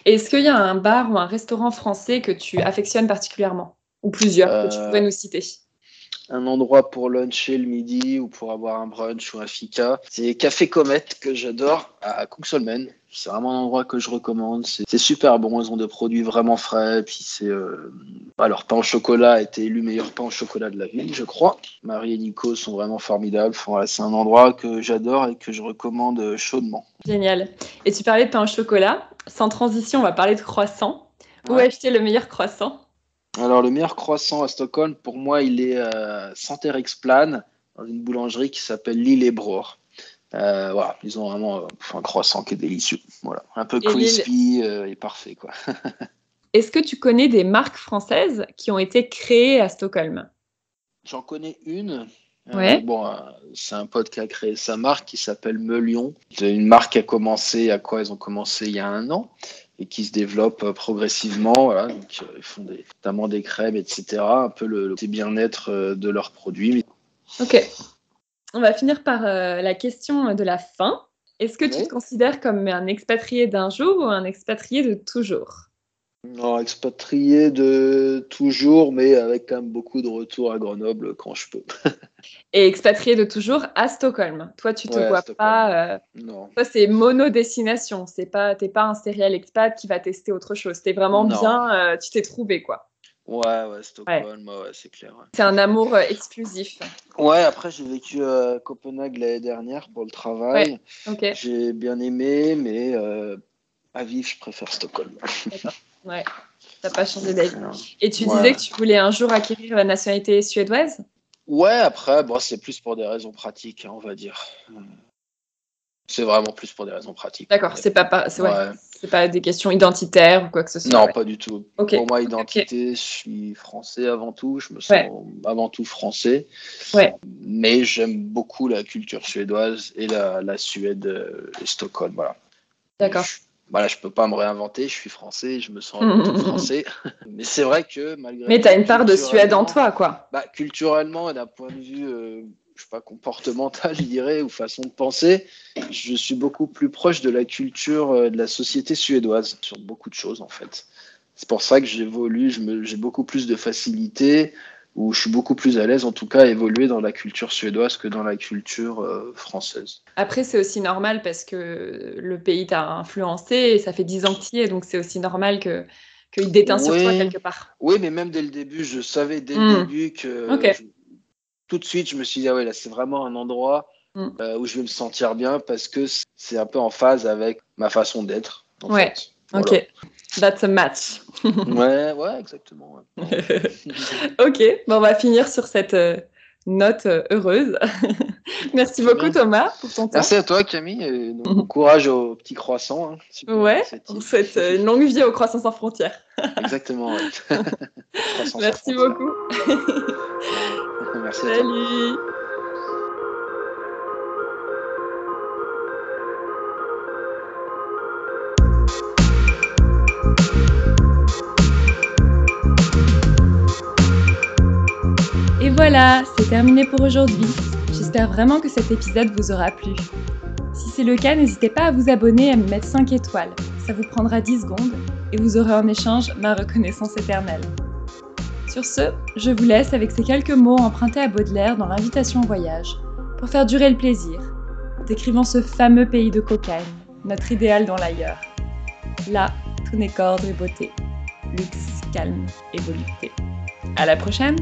Est-ce qu'il y a un bar ou un restaurant français que tu affectionnes particulièrement? Ou plusieurs que tu pourrais nous citer? Un endroit pour luncher le midi ou pour avoir un brunch ou un fika. C'est Café Comète que j'adore à Cooksolmen. C'est vraiment un endroit que je recommande. C'est super bon. Ils ont des produits vraiment frais. Puis c'est euh... alors pain au chocolat a été élu meilleur pain au chocolat de la ville, je crois. Marie et Nico sont vraiment formidables. c'est un endroit que j'adore et que je recommande chaudement. Génial. Et tu parlais de pain au chocolat. Sans transition, on va parler de croissant. Où acheter le meilleur croissant? Alors, le meilleur croissant à Stockholm, pour moi, il est à Santerexplan, dans une boulangerie qui s'appelle Lillebror. Euh, voilà, ils ont vraiment euh, un croissant qui est délicieux. Voilà, un peu crispy euh, et parfait, quoi. Est-ce que tu connais des marques françaises qui ont été créées à Stockholm? J'en connais une. Ouais. bon, c'est un pote qui a créé sa marque qui s'appelle Melion. C'est une marque qui a commencé, à quoi ils ont commencé il y a un an et qui se développent euh, progressivement. Voilà. Donc, euh, ils font des, notamment des crèmes, etc. Un peu le, bien-être euh, de leurs produits. Ok. On va finir par la question de la fin. Est-ce que tu te considères comme un expatrié d'un jour ou un expatrié de toujours? Non, expatrié de toujours, mais avec quand même beaucoup de retours à Grenoble quand je peux. Et expatrié de toujours à Stockholm. Toi, tu te vois pas. Euh... Non. Toi, c'est mono-destination. C'est pas, t'es pas un serial expat qui va tester autre chose. T'es vraiment bien. Euh, tu t'es trouvé, quoi. Ouais, ouais, Stockholm, ouais. c'est clair. C'est un amour euh, exclusif. Ouais, après, j'ai vécu à Copenhague l'année dernière pour le travail. Ok. J'ai bien aimé, mais euh, à vivre, je préfère Stockholm. Ouais, t'as pas changé d'avis. Et tu disais que tu voulais un jour acquérir la nationalité suédoise? Ouais, après, bon, c'est plus pour des raisons pratiques, hein, on va dire. C'est vraiment plus pour des raisons pratiques. D'accord, c'est pas, c'est ouais. pas des questions identitaires ou quoi que ce soit. Non, pas du tout. Pour moi, identité, je suis français avant tout. Je me sens avant tout français. Ouais. Mais j'aime beaucoup la culture suédoise et la, la Suède et Stockholm. Voilà. D'accord voilà, je peux pas me réinventer, je suis français, je me sens français. Mais c'est vrai que malgré. Mais tu as une part de Suède en toi, quoi. Bah, culturellement, d'un point de vue, euh, je sais pas, comportemental, je dirais, ou façon de penser, je suis beaucoup plus proche de la culture euh, de la société suédoise sur beaucoup de choses, en fait. C'est pour ça que j'évolue, j'ai beaucoup plus de facilité où je suis beaucoup plus à l'aise, en tout cas, à évoluer dans la culture suédoise que dans la culture euh, française. Après, c'est aussi normal parce que le pays t'a influencé et ça fait dix ans que tu y es, donc c'est aussi normal que qu'il déteint sur toi quelque part. Oui, mais même dès le début, je savais dès le hmm. début que tout de suite, je me suis dit, ah ouais, là, c'est vraiment un endroit hmm. euh, où je vais me sentir bien parce que c'est un peu en phase avec ma façon d'être. Ouais, ok. That's a match. ouais, ouais, exactement. ok, bon, on va finir sur cette euh, note euh, heureuse. Merci beaucoup Thomas pour ton temps. Merci à toi Camille et bon courage aux petits croissants. Hein. ouais, on souhaite euh, une longue vie aux croissants sans frontières. exactement. Merci beaucoup. Merci à Salut. voilà, c'est terminé pour aujourd'hui. J'espère vraiment que cet épisode vous aura plu. Si c'est le cas, n'hésitez pas à vous abonner et à me mettre 5 étoiles. Ça vous prendra 10 secondes et vous aurez en échange ma reconnaissance éternelle. Sur ce, je vous laisse avec ces quelques mots empruntés à Baudelaire dans l'invitation au voyage. pour faire durer le plaisir, décrivant ce fameux pays de cocaïne, notre idéal dans l'ailleurs. Là, tout n'est qu'ordre et beauté, luxe, calme et volupté. À la prochaine!